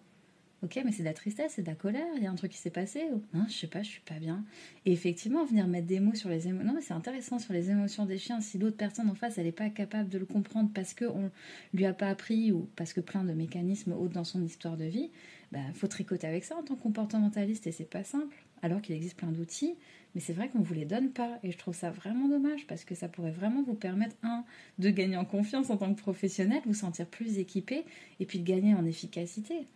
Speaker 2: Ok, mais c'est de la tristesse, c'est de la colère, il y a un truc qui s'est passé. Ou... Non, je sais pas, je suis pas bien. Et effectivement, venir mettre des mots sur les émotions. Non, mais c'est intéressant sur les émotions des chiens. Si l'autre personne en face, elle n'est pas capable de le comprendre parce qu'on lui a pas appris ou parce que plein de mécanismes autres dans son histoire de vie, ben, faut tricoter avec ça en tant que comportementaliste et c'est pas simple. Alors qu'il existe plein d'outils, mais c'est vrai qu'on vous les donne pas. Et je trouve ça vraiment dommage parce que ça pourrait vraiment vous permettre, un, de gagner en confiance en tant que professionnel, vous sentir plus équipé et puis de gagner en efficacité.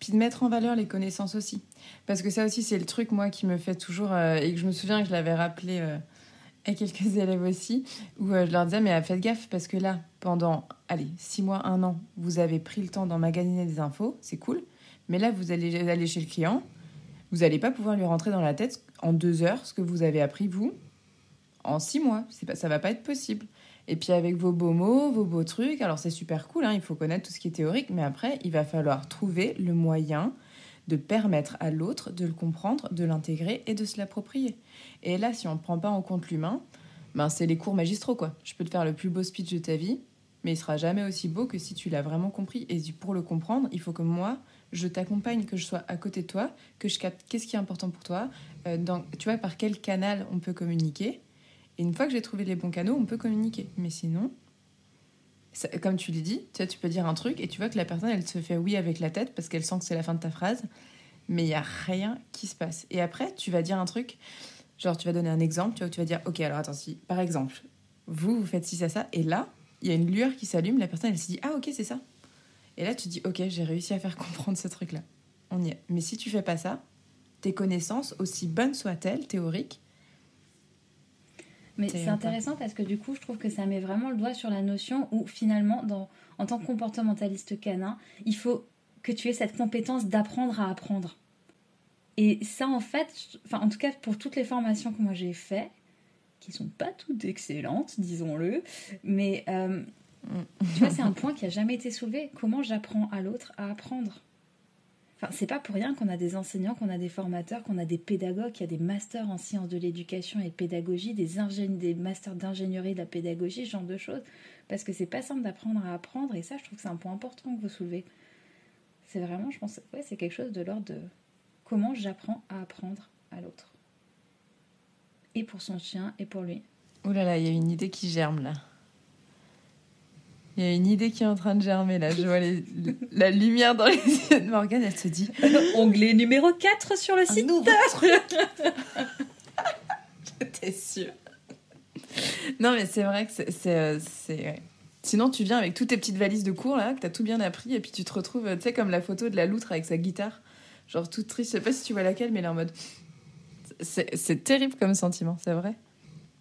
Speaker 3: Puis de mettre en valeur les connaissances aussi. Parce que ça aussi, c'est le truc, moi, qui me fait toujours. Euh, et que je me souviens que je l'avais rappelé euh, à quelques [LAUGHS] élèves aussi, où euh, je leur disais, mais faites gaffe, parce que là, pendant, allez, six mois, un an, vous avez pris le temps d'emmagasiner des infos, c'est cool. Mais là, vous allez aller chez le client, vous n'allez pas pouvoir lui rentrer dans la tête en deux heures ce que vous avez appris, vous, en six mois. Pas, ça va pas être possible. Et puis avec vos beaux mots, vos beaux trucs, alors c'est super cool, hein, il faut connaître tout ce qui est théorique, mais après, il va falloir trouver le moyen de permettre à l'autre de le comprendre, de l'intégrer et de se l'approprier. Et là, si on ne prend pas en compte l'humain, ben c'est les cours magistraux, quoi. Je peux te faire le plus beau speech de ta vie, mais il sera jamais aussi beau que si tu l'as vraiment compris. Et pour le comprendre, il faut que moi, je t'accompagne, que je sois à côté de toi, que je capte qu'est-ce qui est important pour toi, euh, tu vois, par quel canal on peut communiquer. Et une fois que j'ai trouvé les bons canaux, on peut communiquer. Mais sinon, comme tu l'as dit, tu, vois, tu peux dire un truc et tu vois que la personne, elle se fait oui avec la tête parce qu'elle sent que c'est la fin de ta phrase, mais il n'y a rien qui se passe. Et après, tu vas dire un truc, genre tu vas donner un exemple, tu vois, tu vas dire, ok, alors attends, si, par exemple, vous, vous faites ci, ça, ça, et là, il y a une lueur qui s'allume, la personne, elle se dit, ah ok, c'est ça. Et là, tu dis, ok, j'ai réussi à faire [LAUGHS] comprendre ce truc-là. On y est. Mais si tu fais pas ça, tes connaissances, aussi bonnes soient-elles, théoriques,
Speaker 2: mais c'est intéressant parce que du coup, je trouve que ça met vraiment le doigt sur la notion où finalement, dans, en tant que comportementaliste canin, il faut que tu aies cette compétence d'apprendre à apprendre. Et ça, en fait, enfin, en tout cas, pour toutes les formations que moi j'ai faites, qui sont pas toutes excellentes, disons-le, mais euh, tu vois, c'est un point qui a jamais été soulevé. Comment j'apprends à l'autre à apprendre? Enfin, c'est pas pour rien qu'on a des enseignants, qu'on a des formateurs, qu'on a des pédagogues, qu'il y a des masters en sciences de l'éducation et de pédagogie, des, des masters d'ingénierie de la pédagogie, ce genre de choses. Parce que c'est pas simple d'apprendre à apprendre, et ça, je trouve que c'est un point important que vous soulevez. C'est vraiment, je pense, ouais, c'est quelque chose de l'ordre de comment j'apprends à apprendre à l'autre. Et pour son chien, et pour lui.
Speaker 3: Oh là là, il y a une idée qui germe là. Il y a une idée qui est en train de germer là. Je vois la lumière dans les yeux de Morgane. Elle se dit
Speaker 2: Onglet numéro 4 sur le site.
Speaker 3: Nouveau [LAUGHS] truc. J'étais sûre. Non, mais c'est vrai que c'est. Euh, Sinon, tu viens avec toutes tes petites valises de cours là, que t'as tout bien appris, et puis tu te retrouves, tu sais, comme la photo de la loutre avec sa guitare. Genre toute triste. Je sais pas si tu vois laquelle, mais elle est en mode. C'est terrible comme sentiment, c'est vrai.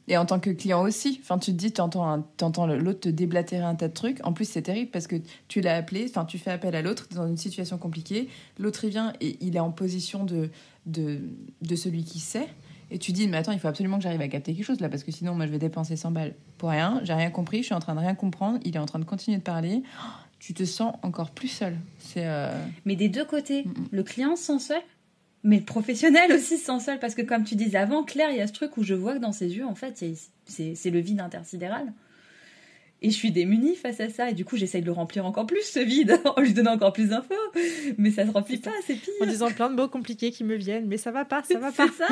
Speaker 3: Et en tant que client aussi, enfin, tu te dis, tu entends, entends l'autre te déblatérer un tas de trucs. En plus, c'est terrible parce que tu l'as appelé, enfin, tu fais appel à l'autre dans une situation compliquée. L'autre, il vient et il est en position de, de, de celui qui sait. Et tu dis, mais attends, il faut absolument que j'arrive à capter quelque chose là, parce que sinon, moi, je vais dépenser 100 balles pour rien. J'ai rien compris, je suis en train de rien comprendre. Il est en train de continuer de parler. tu te sens encore plus seul. C'est. Euh,
Speaker 2: mais des deux côtés, le client se sent seul mais le professionnel aussi sans seul, parce que comme tu disais avant, Claire, il y a ce truc où je vois que dans ses yeux, en fait, c'est le vide intersidéral. Et je suis démunie face à ça, et du coup, j'essaye de le remplir encore plus, ce vide, [LAUGHS] en lui donnant encore plus d'infos. Mais ça se remplit pas, c'est pire.
Speaker 1: En disant plein de mots compliqués qui me viennent, mais ça va pas, ça va pas.
Speaker 2: C'est ça,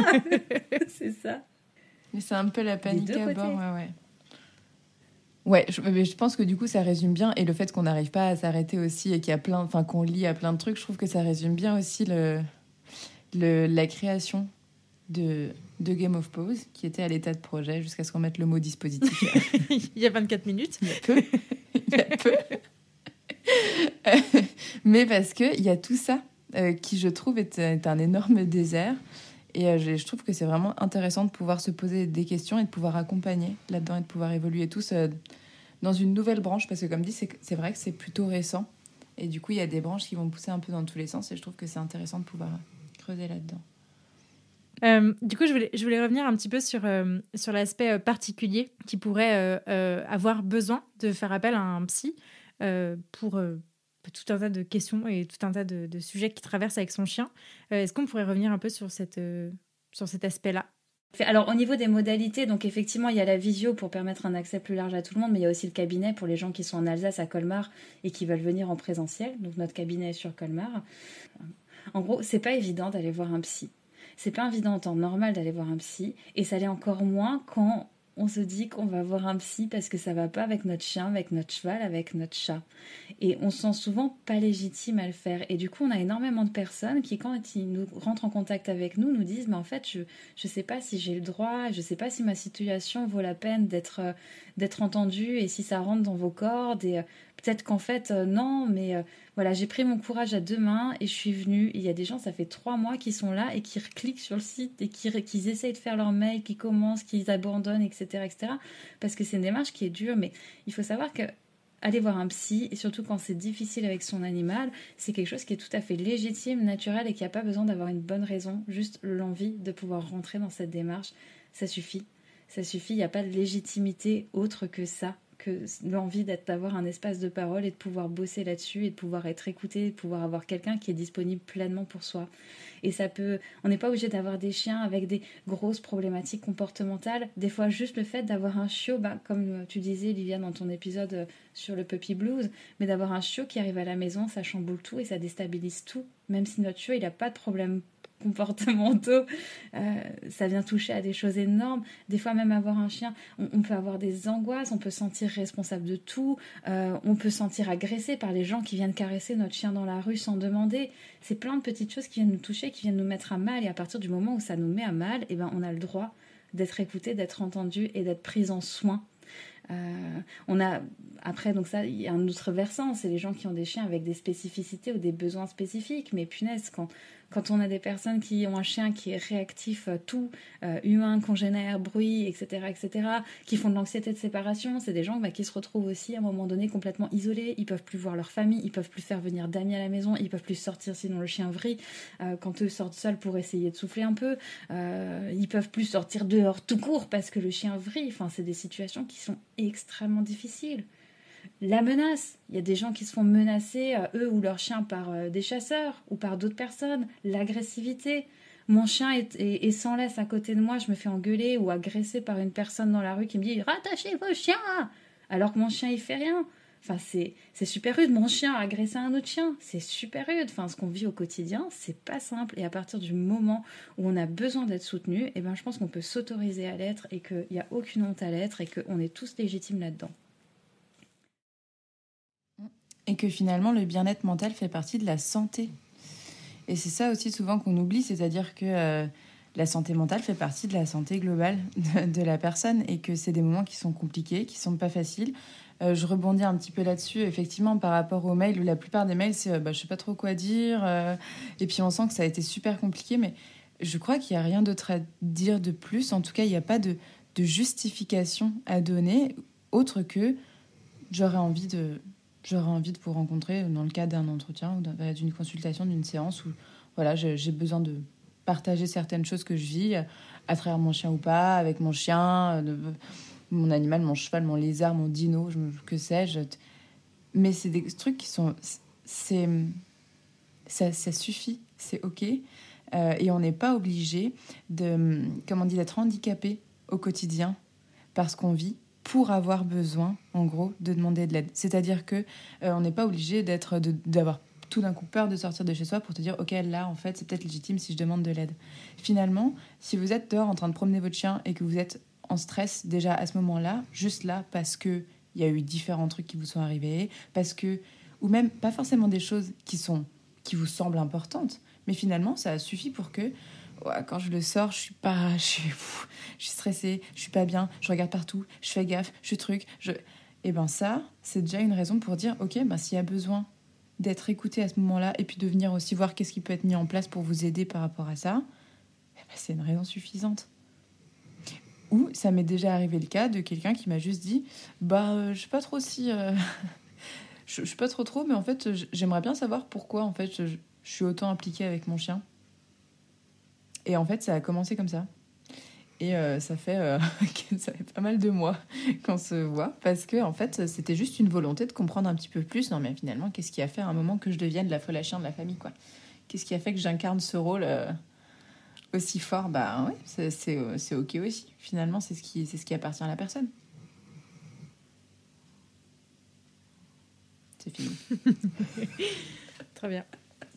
Speaker 2: [LAUGHS] c'est ça.
Speaker 3: Mais c'est un peu la panique à bord, ouais, ouais. Ouais, je, je, pense que du coup ça résume bien et le fait qu'on n'arrive pas à s'arrêter aussi et qu'il y a plein, enfin qu'on lit à plein de trucs, je trouve que ça résume bien aussi le, la création de, de, Game of Pose, qui était à l'état de projet jusqu'à ce qu'on mette le mot dispositif. [LAUGHS]
Speaker 1: Il y a 24 minutes.
Speaker 3: Il y a peu. Il y a peu. Mais parce qu'il y a tout ça euh, qui, je trouve, est, un énorme désert. Et euh, je, trouve que c'est vraiment intéressant de pouvoir se poser des questions et de pouvoir accompagner là-dedans et de pouvoir évoluer tous euh, dans une nouvelle branche. Parce que, comme dit, c'est vrai que c'est plutôt récent. Et du coup, il y a des branches qui vont pousser un peu dans tous les sens. Et je trouve que c'est intéressant de pouvoir là-dedans.
Speaker 1: Euh, du coup, je voulais, je voulais revenir un petit peu sur, euh, sur l'aspect euh, particulier qui pourrait avoir besoin de faire appel à un psy pour tout un tas de questions et tout un tas de, de sujets qui traversent avec son chien. Est-ce qu'on pourrait revenir un peu sur, cette, sur cet aspect-là?
Speaker 2: Alors au niveau des modalités, donc effectivement il y a la visio pour permettre un accès plus large à tout le monde, mais il y a aussi le cabinet pour les gens qui sont en Alsace à Colmar et qui veulent venir en présentiel. Donc notre cabinet est sur Colmar. En gros, c'est pas évident d'aller voir un psy. C'est pas évident en temps normal d'aller voir un psy, et ça l'est encore moins quand on se dit qu'on va voir un psy parce que ça va pas avec notre chien, avec notre cheval, avec notre chat. Et on se sent souvent pas légitime à le faire. Et du coup, on a énormément de personnes qui, quand ils nous rentrent en contact avec nous, nous disent, mais en fait, je ne sais pas si j'ai le droit, je sais pas si ma situation vaut la peine d'être d'être entendue et si ça rentre dans vos cordes. Et euh, peut-être qu'en fait, euh, non, mais euh, voilà, j'ai pris mon courage à deux mains et je suis venue. Il y a des gens, ça fait trois mois qui sont là et qui cliquent sur le site et qui, essayent de faire leur mail, qui commencent, qui abandonnent, etc., etc. Parce que c'est une démarche qui est dure, mais il faut savoir que aller voir un psy, et surtout quand c'est difficile avec son animal, c'est quelque chose qui est tout à fait légitime, naturel et qui n'a pas besoin d'avoir une bonne raison, juste l'envie de pouvoir rentrer dans cette démarche, ça suffit. Ça suffit, il n'y a pas de légitimité autre que ça l'envie d'avoir un espace de parole et de pouvoir bosser là-dessus et de pouvoir être écouté, de pouvoir avoir quelqu'un qui est disponible pleinement pour soi. Et ça peut, on n'est pas obligé d'avoir des chiens avec des grosses problématiques comportementales. Des fois, juste le fait d'avoir un chiot, bah, comme tu disais, Livia, dans ton épisode euh, sur le puppy blues, mais d'avoir un chiot qui arrive à la maison, ça chamboule tout et ça déstabilise tout. Même si notre chiot, il n'a pas de problème comportementaux, euh, ça vient toucher à des choses énormes. Des fois, même avoir un chien, on, peut avoir des angoisses, on peut se sentir responsable de tout, euh, on peut se sentir agressé par les gens qui viennent caresser notre chien dans la rue sans demander. C'est plein de petites choses qui viennent nous toucher, qui viennent nous mettre à mal. Et à partir du moment où ça nous met à mal, eh ben, on a le droit d'être écouté, d'être entendu et d'être pris en soin. Euh, on a après donc ça il y a un autre versant, c'est les gens qui ont des chiens avec des spécificités ou des besoins spécifiques. Mais punaise quand quand on a des personnes qui ont un chien qui est réactif euh, tout, euh, humain, congénère, bruit, etc., etc., qui font de l'anxiété de séparation, c'est des gens bah, qui se retrouvent aussi à un moment donné complètement isolés. Ils peuvent plus voir leur famille, ils peuvent plus faire venir d'amis à la maison, ils peuvent plus sortir sinon le chien vrille. Euh, quand eux sortent seuls pour essayer de souffler un peu, ils peuvent plus sortir dehors tout court parce que le chien vrille. Enfin, c'est des situations qui sont extrêmement difficiles la menace. Il y a des gens qui se font menacer, euh, eux ou leurs chiens, par euh, des chasseurs ou par d'autres personnes. L'agressivité. Mon chien est, sans laisse à côté de moi, je me fais engueuler ou agresser par une personne dans la rue qui me dit Rattachez vos chiens Alors que mon chien, il fait rien. Enfin, c'est, super rude. Mon chien a agressé un autre chien. C'est super rude. Enfin, ce qu'on vit au quotidien, c'est pas simple. Et à partir du moment où on a besoin d'être soutenu, eh ben, je pense qu'on peut s'autoriser à l'être et qu'il n'y a aucune honte à l'être et qu'on est tous légitimes là-dedans.
Speaker 3: Et que finalement, le bien-être mental fait partie de la santé. Et c'est ça aussi souvent qu'on oublie, c'est-à-dire que euh, la santé mentale fait partie de la santé globale [LAUGHS] de, la personne et que c'est des moments qui sont compliqués, qui sont pas faciles. Euh, je rebondis un petit peu là-dessus, effectivement, par rapport aux mails, où la plupart des mails, c'est euh, bah, je sais pas trop quoi dire. et puis on sent que ça a été super compliqué, mais je crois qu'il n'y a rien d'autre à dire de plus. En tout cas, il n'y a pas de justification à donner autre que j'aurais envie de j'aurais envie de vous rencontrer dans le cadre d'un entretien ou d'une consultation, d'une séance où voilà, j'ai besoin de partager certaines choses que je vis à travers mon chien ou pas, avec mon chien, mon animal, mon cheval, mon lézard, mon dino, je, que sais-je. Mais c'est des trucs qui sont. c'est ça, ça suffit, c'est OK. Euh, et on n'est pas obligé de, d'être handicapé au quotidien parce qu'on vit pour avoir besoin, en gros, de demander de l'aide. C'est-à-dire que euh, on n'est pas obligé d'être, d'avoir tout d'un coup peur de sortir de chez soi pour te dire, ok, là, en fait, c'est peut-être légitime si je demande de l'aide. Finalement, si vous êtes dehors en train de promener votre chien et que vous êtes en stress déjà à ce moment-là, juste là, parce que il y a eu différents trucs qui vous sont arrivés, parce que, ou même pas forcément des choses qui sont, qui vous semblent importantes, mais finalement, ça suffit pour que quand je le sors, je suis pas, je suis, je suis je suis pas bien, je regarde partout, je fais gaffe, je truc, je. Et ben ça, c'est déjà une raison pour dire, ok, ben s'il y a besoin d'être écouté à ce moment-là, et puis de venir aussi voir qu'est-ce qui peut être mis en place pour vous aider par rapport à ça, eh ben, c'est une raison suffisante. Ou ça m'est déjà arrivé le cas de quelqu'un qui m'a juste dit, bah euh, je sais pas trop si, euh, [LAUGHS] je, je, suis pas trop trop, mais en fait j'aimerais bien savoir pourquoi en fait je, je suis autant impliquée avec mon chien. Et en fait, ça a commencé comme ça. Et euh, ça, fait, euh, [LAUGHS] ça fait pas mal de mois [LAUGHS] qu'on se voit parce que en fait, c'était juste une volonté de comprendre un petit peu plus. Non, mais finalement, qu'est-ce qui a fait à un moment que je devienne la folle à chien de la famille, quoi Qu'est-ce qui a fait que j'incarne ce rôle euh, aussi fort, bah ouais, c'est ok aussi. Finalement, c'est ce, qui, ce qui appartient à la personne. C'est fini. [LAUGHS]
Speaker 1: Très bien.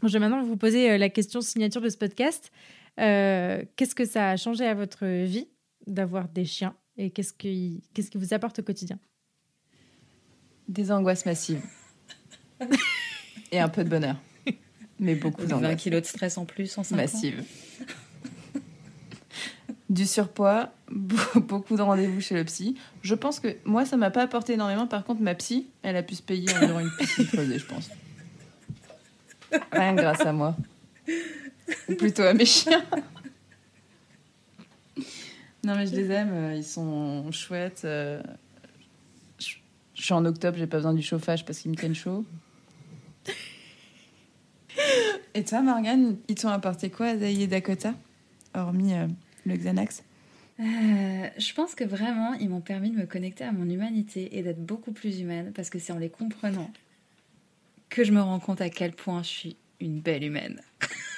Speaker 1: je vais maintenant vous poser la question signature de ce podcast. Qu'est-ce que ça a changé à votre vie d'avoir des chiens et qu'est-ce qui, qu'est-ce qui vous apporte au quotidien?
Speaker 3: Des angoisses massives. [LAUGHS] et un peu de bonheur. Mais beaucoup d'angoisse.
Speaker 2: 20 kilos de stress en plus en 5
Speaker 3: Massive. du surpoids, beaucoup de rendez-vous chez le psy. Je pense que moi, ça m'a pas apporté énormément. Par contre, ma psy, elle a pu se payer environ une piscine [LAUGHS] creusée, je pense. Rien grâce à moi. Ou plutôt à mes chiens. [LAUGHS] Non, mais je les aime, euh, ils sont chouettes. Euh, je suis en octobre, j'ai pas besoin du chauffage parce qu'ils me tiennent chaud. [LAUGHS] Et toi, Morgane, ils t'ont apporté quoi, Azaï et Dakota Hormis euh, le Xanax?
Speaker 2: Je pense que vraiment, ils m'ont permis de me connecter à mon humanité et d'être beaucoup plus humaine parce que c'est en les comprenant que je me rends compte à quel point je suis une belle humaine. [LAUGHS]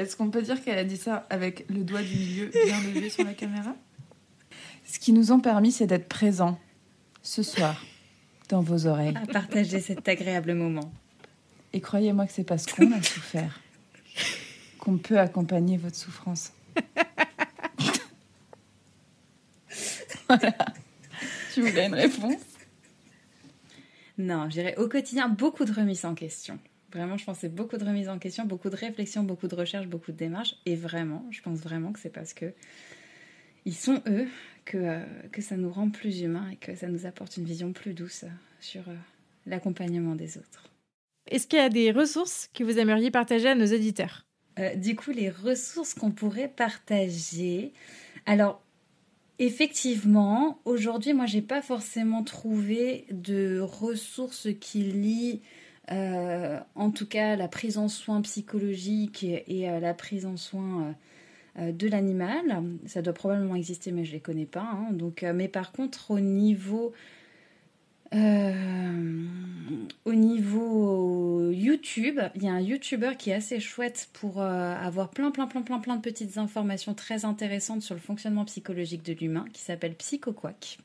Speaker 3: Est-ce qu'on peut dire qu'elle a dit ça avec le doigt du milieu bien levé sur la caméra? Ce qui nous ont permis, c'est d'être présents ce soir dans vos oreilles.
Speaker 2: À partager cet agréable moment.
Speaker 3: Et croyez-moi que c'est parce qu'on a souffert qu'on peut accompagner votre souffrance. voilà. Tu voulais une réponse?
Speaker 2: Non, j'irai au quotidien beaucoup de remises en question. Vraiment, je pense que c'est beaucoup de remises en question, beaucoup de réflexions, beaucoup de recherches, beaucoup de démarches. Et vraiment, je pense vraiment que c'est parce que ils sont eux que, euh, que ça nous rend plus humains et que ça nous apporte une vision plus douce sur euh, l'accompagnement des autres.
Speaker 1: Est-ce qu'il y a des ressources que vous aimeriez partager à nos auditeurs?
Speaker 2: Euh, Du coup, les ressources qu'on pourrait partager. Alors, effectivement, aujourd'hui, moi, j'ai pas forcément trouvé de ressources qui lient en tout cas la prise en soin psychologique et, euh, la prise en soin euh, de l'animal. Ça doit probablement exister, mais je ne les connais pas. Hein. donc, mais par contre, au niveau, au niveau YouTube, il y a un YouTuber qui est assez chouette pour avoir plein, plein, plein, plein, plein de petites informations très intéressantes sur le fonctionnement psychologique de l'humain, qui s'appelle PsychoQuack,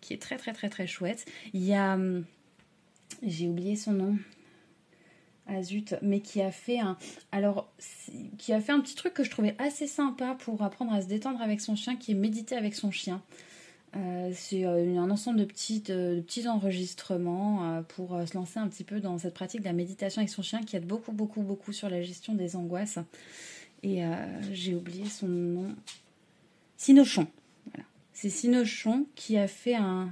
Speaker 2: qui est très, très, très, très chouette. Il y a hum, j'ai oublié son nom. Ah zut, mais qui a fait un alors qui a fait un petit truc que je trouvais assez sympa pour apprendre à se détendre avec son chien, qui est méditer avec son chien. Euh, c'est euh, un ensemble de, petites, de petits enregistrements euh, pour se lancer un petit peu dans cette pratique de la méditation avec son chien qui aide beaucoup, beaucoup, beaucoup sur la gestion des angoisses. Et j'ai oublié son nom. Sinochon. C'est Sinochon qui a fait un,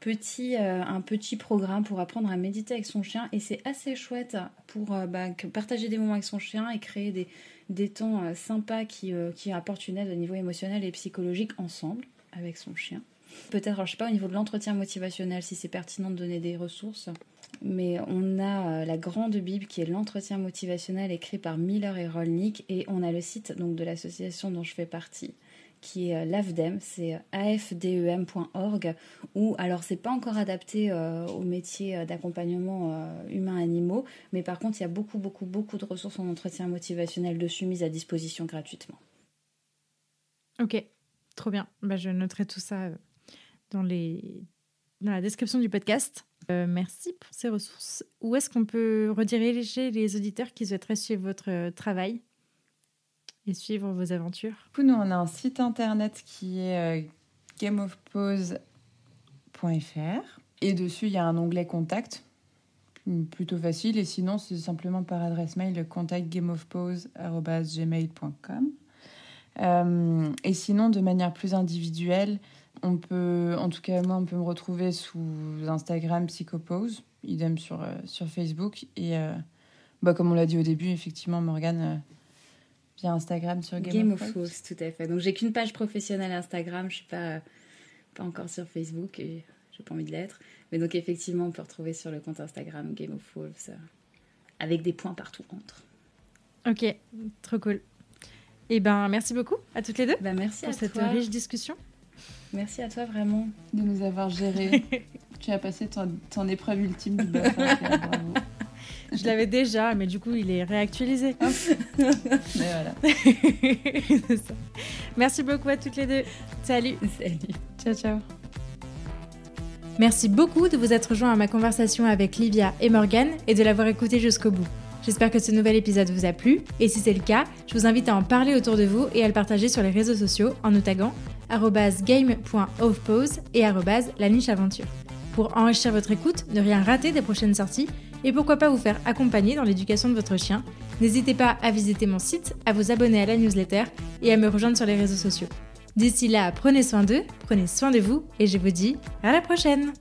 Speaker 2: petit, euh, un petit programme pour apprendre à méditer avec son chien et c'est assez chouette pour euh, bah, partager des moments avec son chien et créer des, des temps euh, sympas qui, qui apportent une aide au niveau émotionnel et psychologique ensemble avec son chien. Peut-être, je sais pas, au niveau de l'entretien motivationnel, si c'est pertinent de donner des ressources. Mais on a la grande Bible qui est l'entretien motivationnel écrit par Miller et Rolnick et on a le site donc de l'association dont je fais partie qui est euh, l'AFDEM, c'est afdem.org, où alors c'est pas encore adapté euh, au métier euh, d'accompagnement humain-animaux, mais par contre il y a beaucoup beaucoup beaucoup de ressources en entretien motivationnel dessus mises à disposition gratuitement.
Speaker 1: Ok, trop bien. Bah, je noterai tout ça dans, les... dans la description du podcast. merci pour ces ressources. Où est-ce qu'on peut rediriger les auditeurs qui souhaiteraient suivre votre travail? Et suivre vos aventures
Speaker 3: Nous, on a un site internet qui est euh, gameofpause.fr et dessus, il y a un onglet contact, plutôt facile. Et sinon, c'est simplement par adresse mail contactgameofpause.gmail.com. Euh, et sinon, de manière plus individuelle, on peut, en tout cas moi, on peut me retrouver sous Instagram Psychopose, idem sur, euh, sur Facebook. Et bah, comme on l'a dit au début, effectivement, Morgane via Instagram sur Game, of, Thrones.
Speaker 2: tout à fait. Donc j'ai qu'une page professionnelle Instagram, je suis pas pas encore sur Facebook et j'ai pas envie de l'être. Mais donc effectivement, on peut retrouver sur le compte Instagram Game of Wolves euh, avec des points partout entre.
Speaker 1: Ok, trop cool. Et eh ben merci beaucoup à toutes les deux.
Speaker 2: Ben, merci
Speaker 1: pour cette riche discussion.
Speaker 2: Merci à toi vraiment
Speaker 3: de nous avoir géré. [LAUGHS] tu as passé ton, ton épreuve ultime du bravo.
Speaker 1: Je l'avais déjà, mais du coup, il est réactualisé. [LAUGHS]
Speaker 3: mais voilà. [LAUGHS]
Speaker 1: ça. Merci beaucoup à toutes les deux. Salut.
Speaker 2: Salut.
Speaker 3: Ciao, ciao.
Speaker 1: Merci beaucoup de vous être rejoint à ma conversation avec Livia et Morgan et de l'avoir écouté jusqu'au bout. J'espère que ce nouvel épisode vous a plu, et si c'est le cas, je vous invite à en parler autour de vous et à le partager sur les réseaux sociaux en nous taguant et la niche aventure. Pour enrichir votre écoute, ne rien rater des prochaines sorties, et pourquoi pas vous faire accompagner dans l'éducation de votre chien, n'hésitez pas à visiter mon site, à vous abonner à la newsletter et à me rejoindre sur les réseaux sociaux. D'ici là, prenez soin d'eux, prenez soin de vous, et je vous dis à la prochaine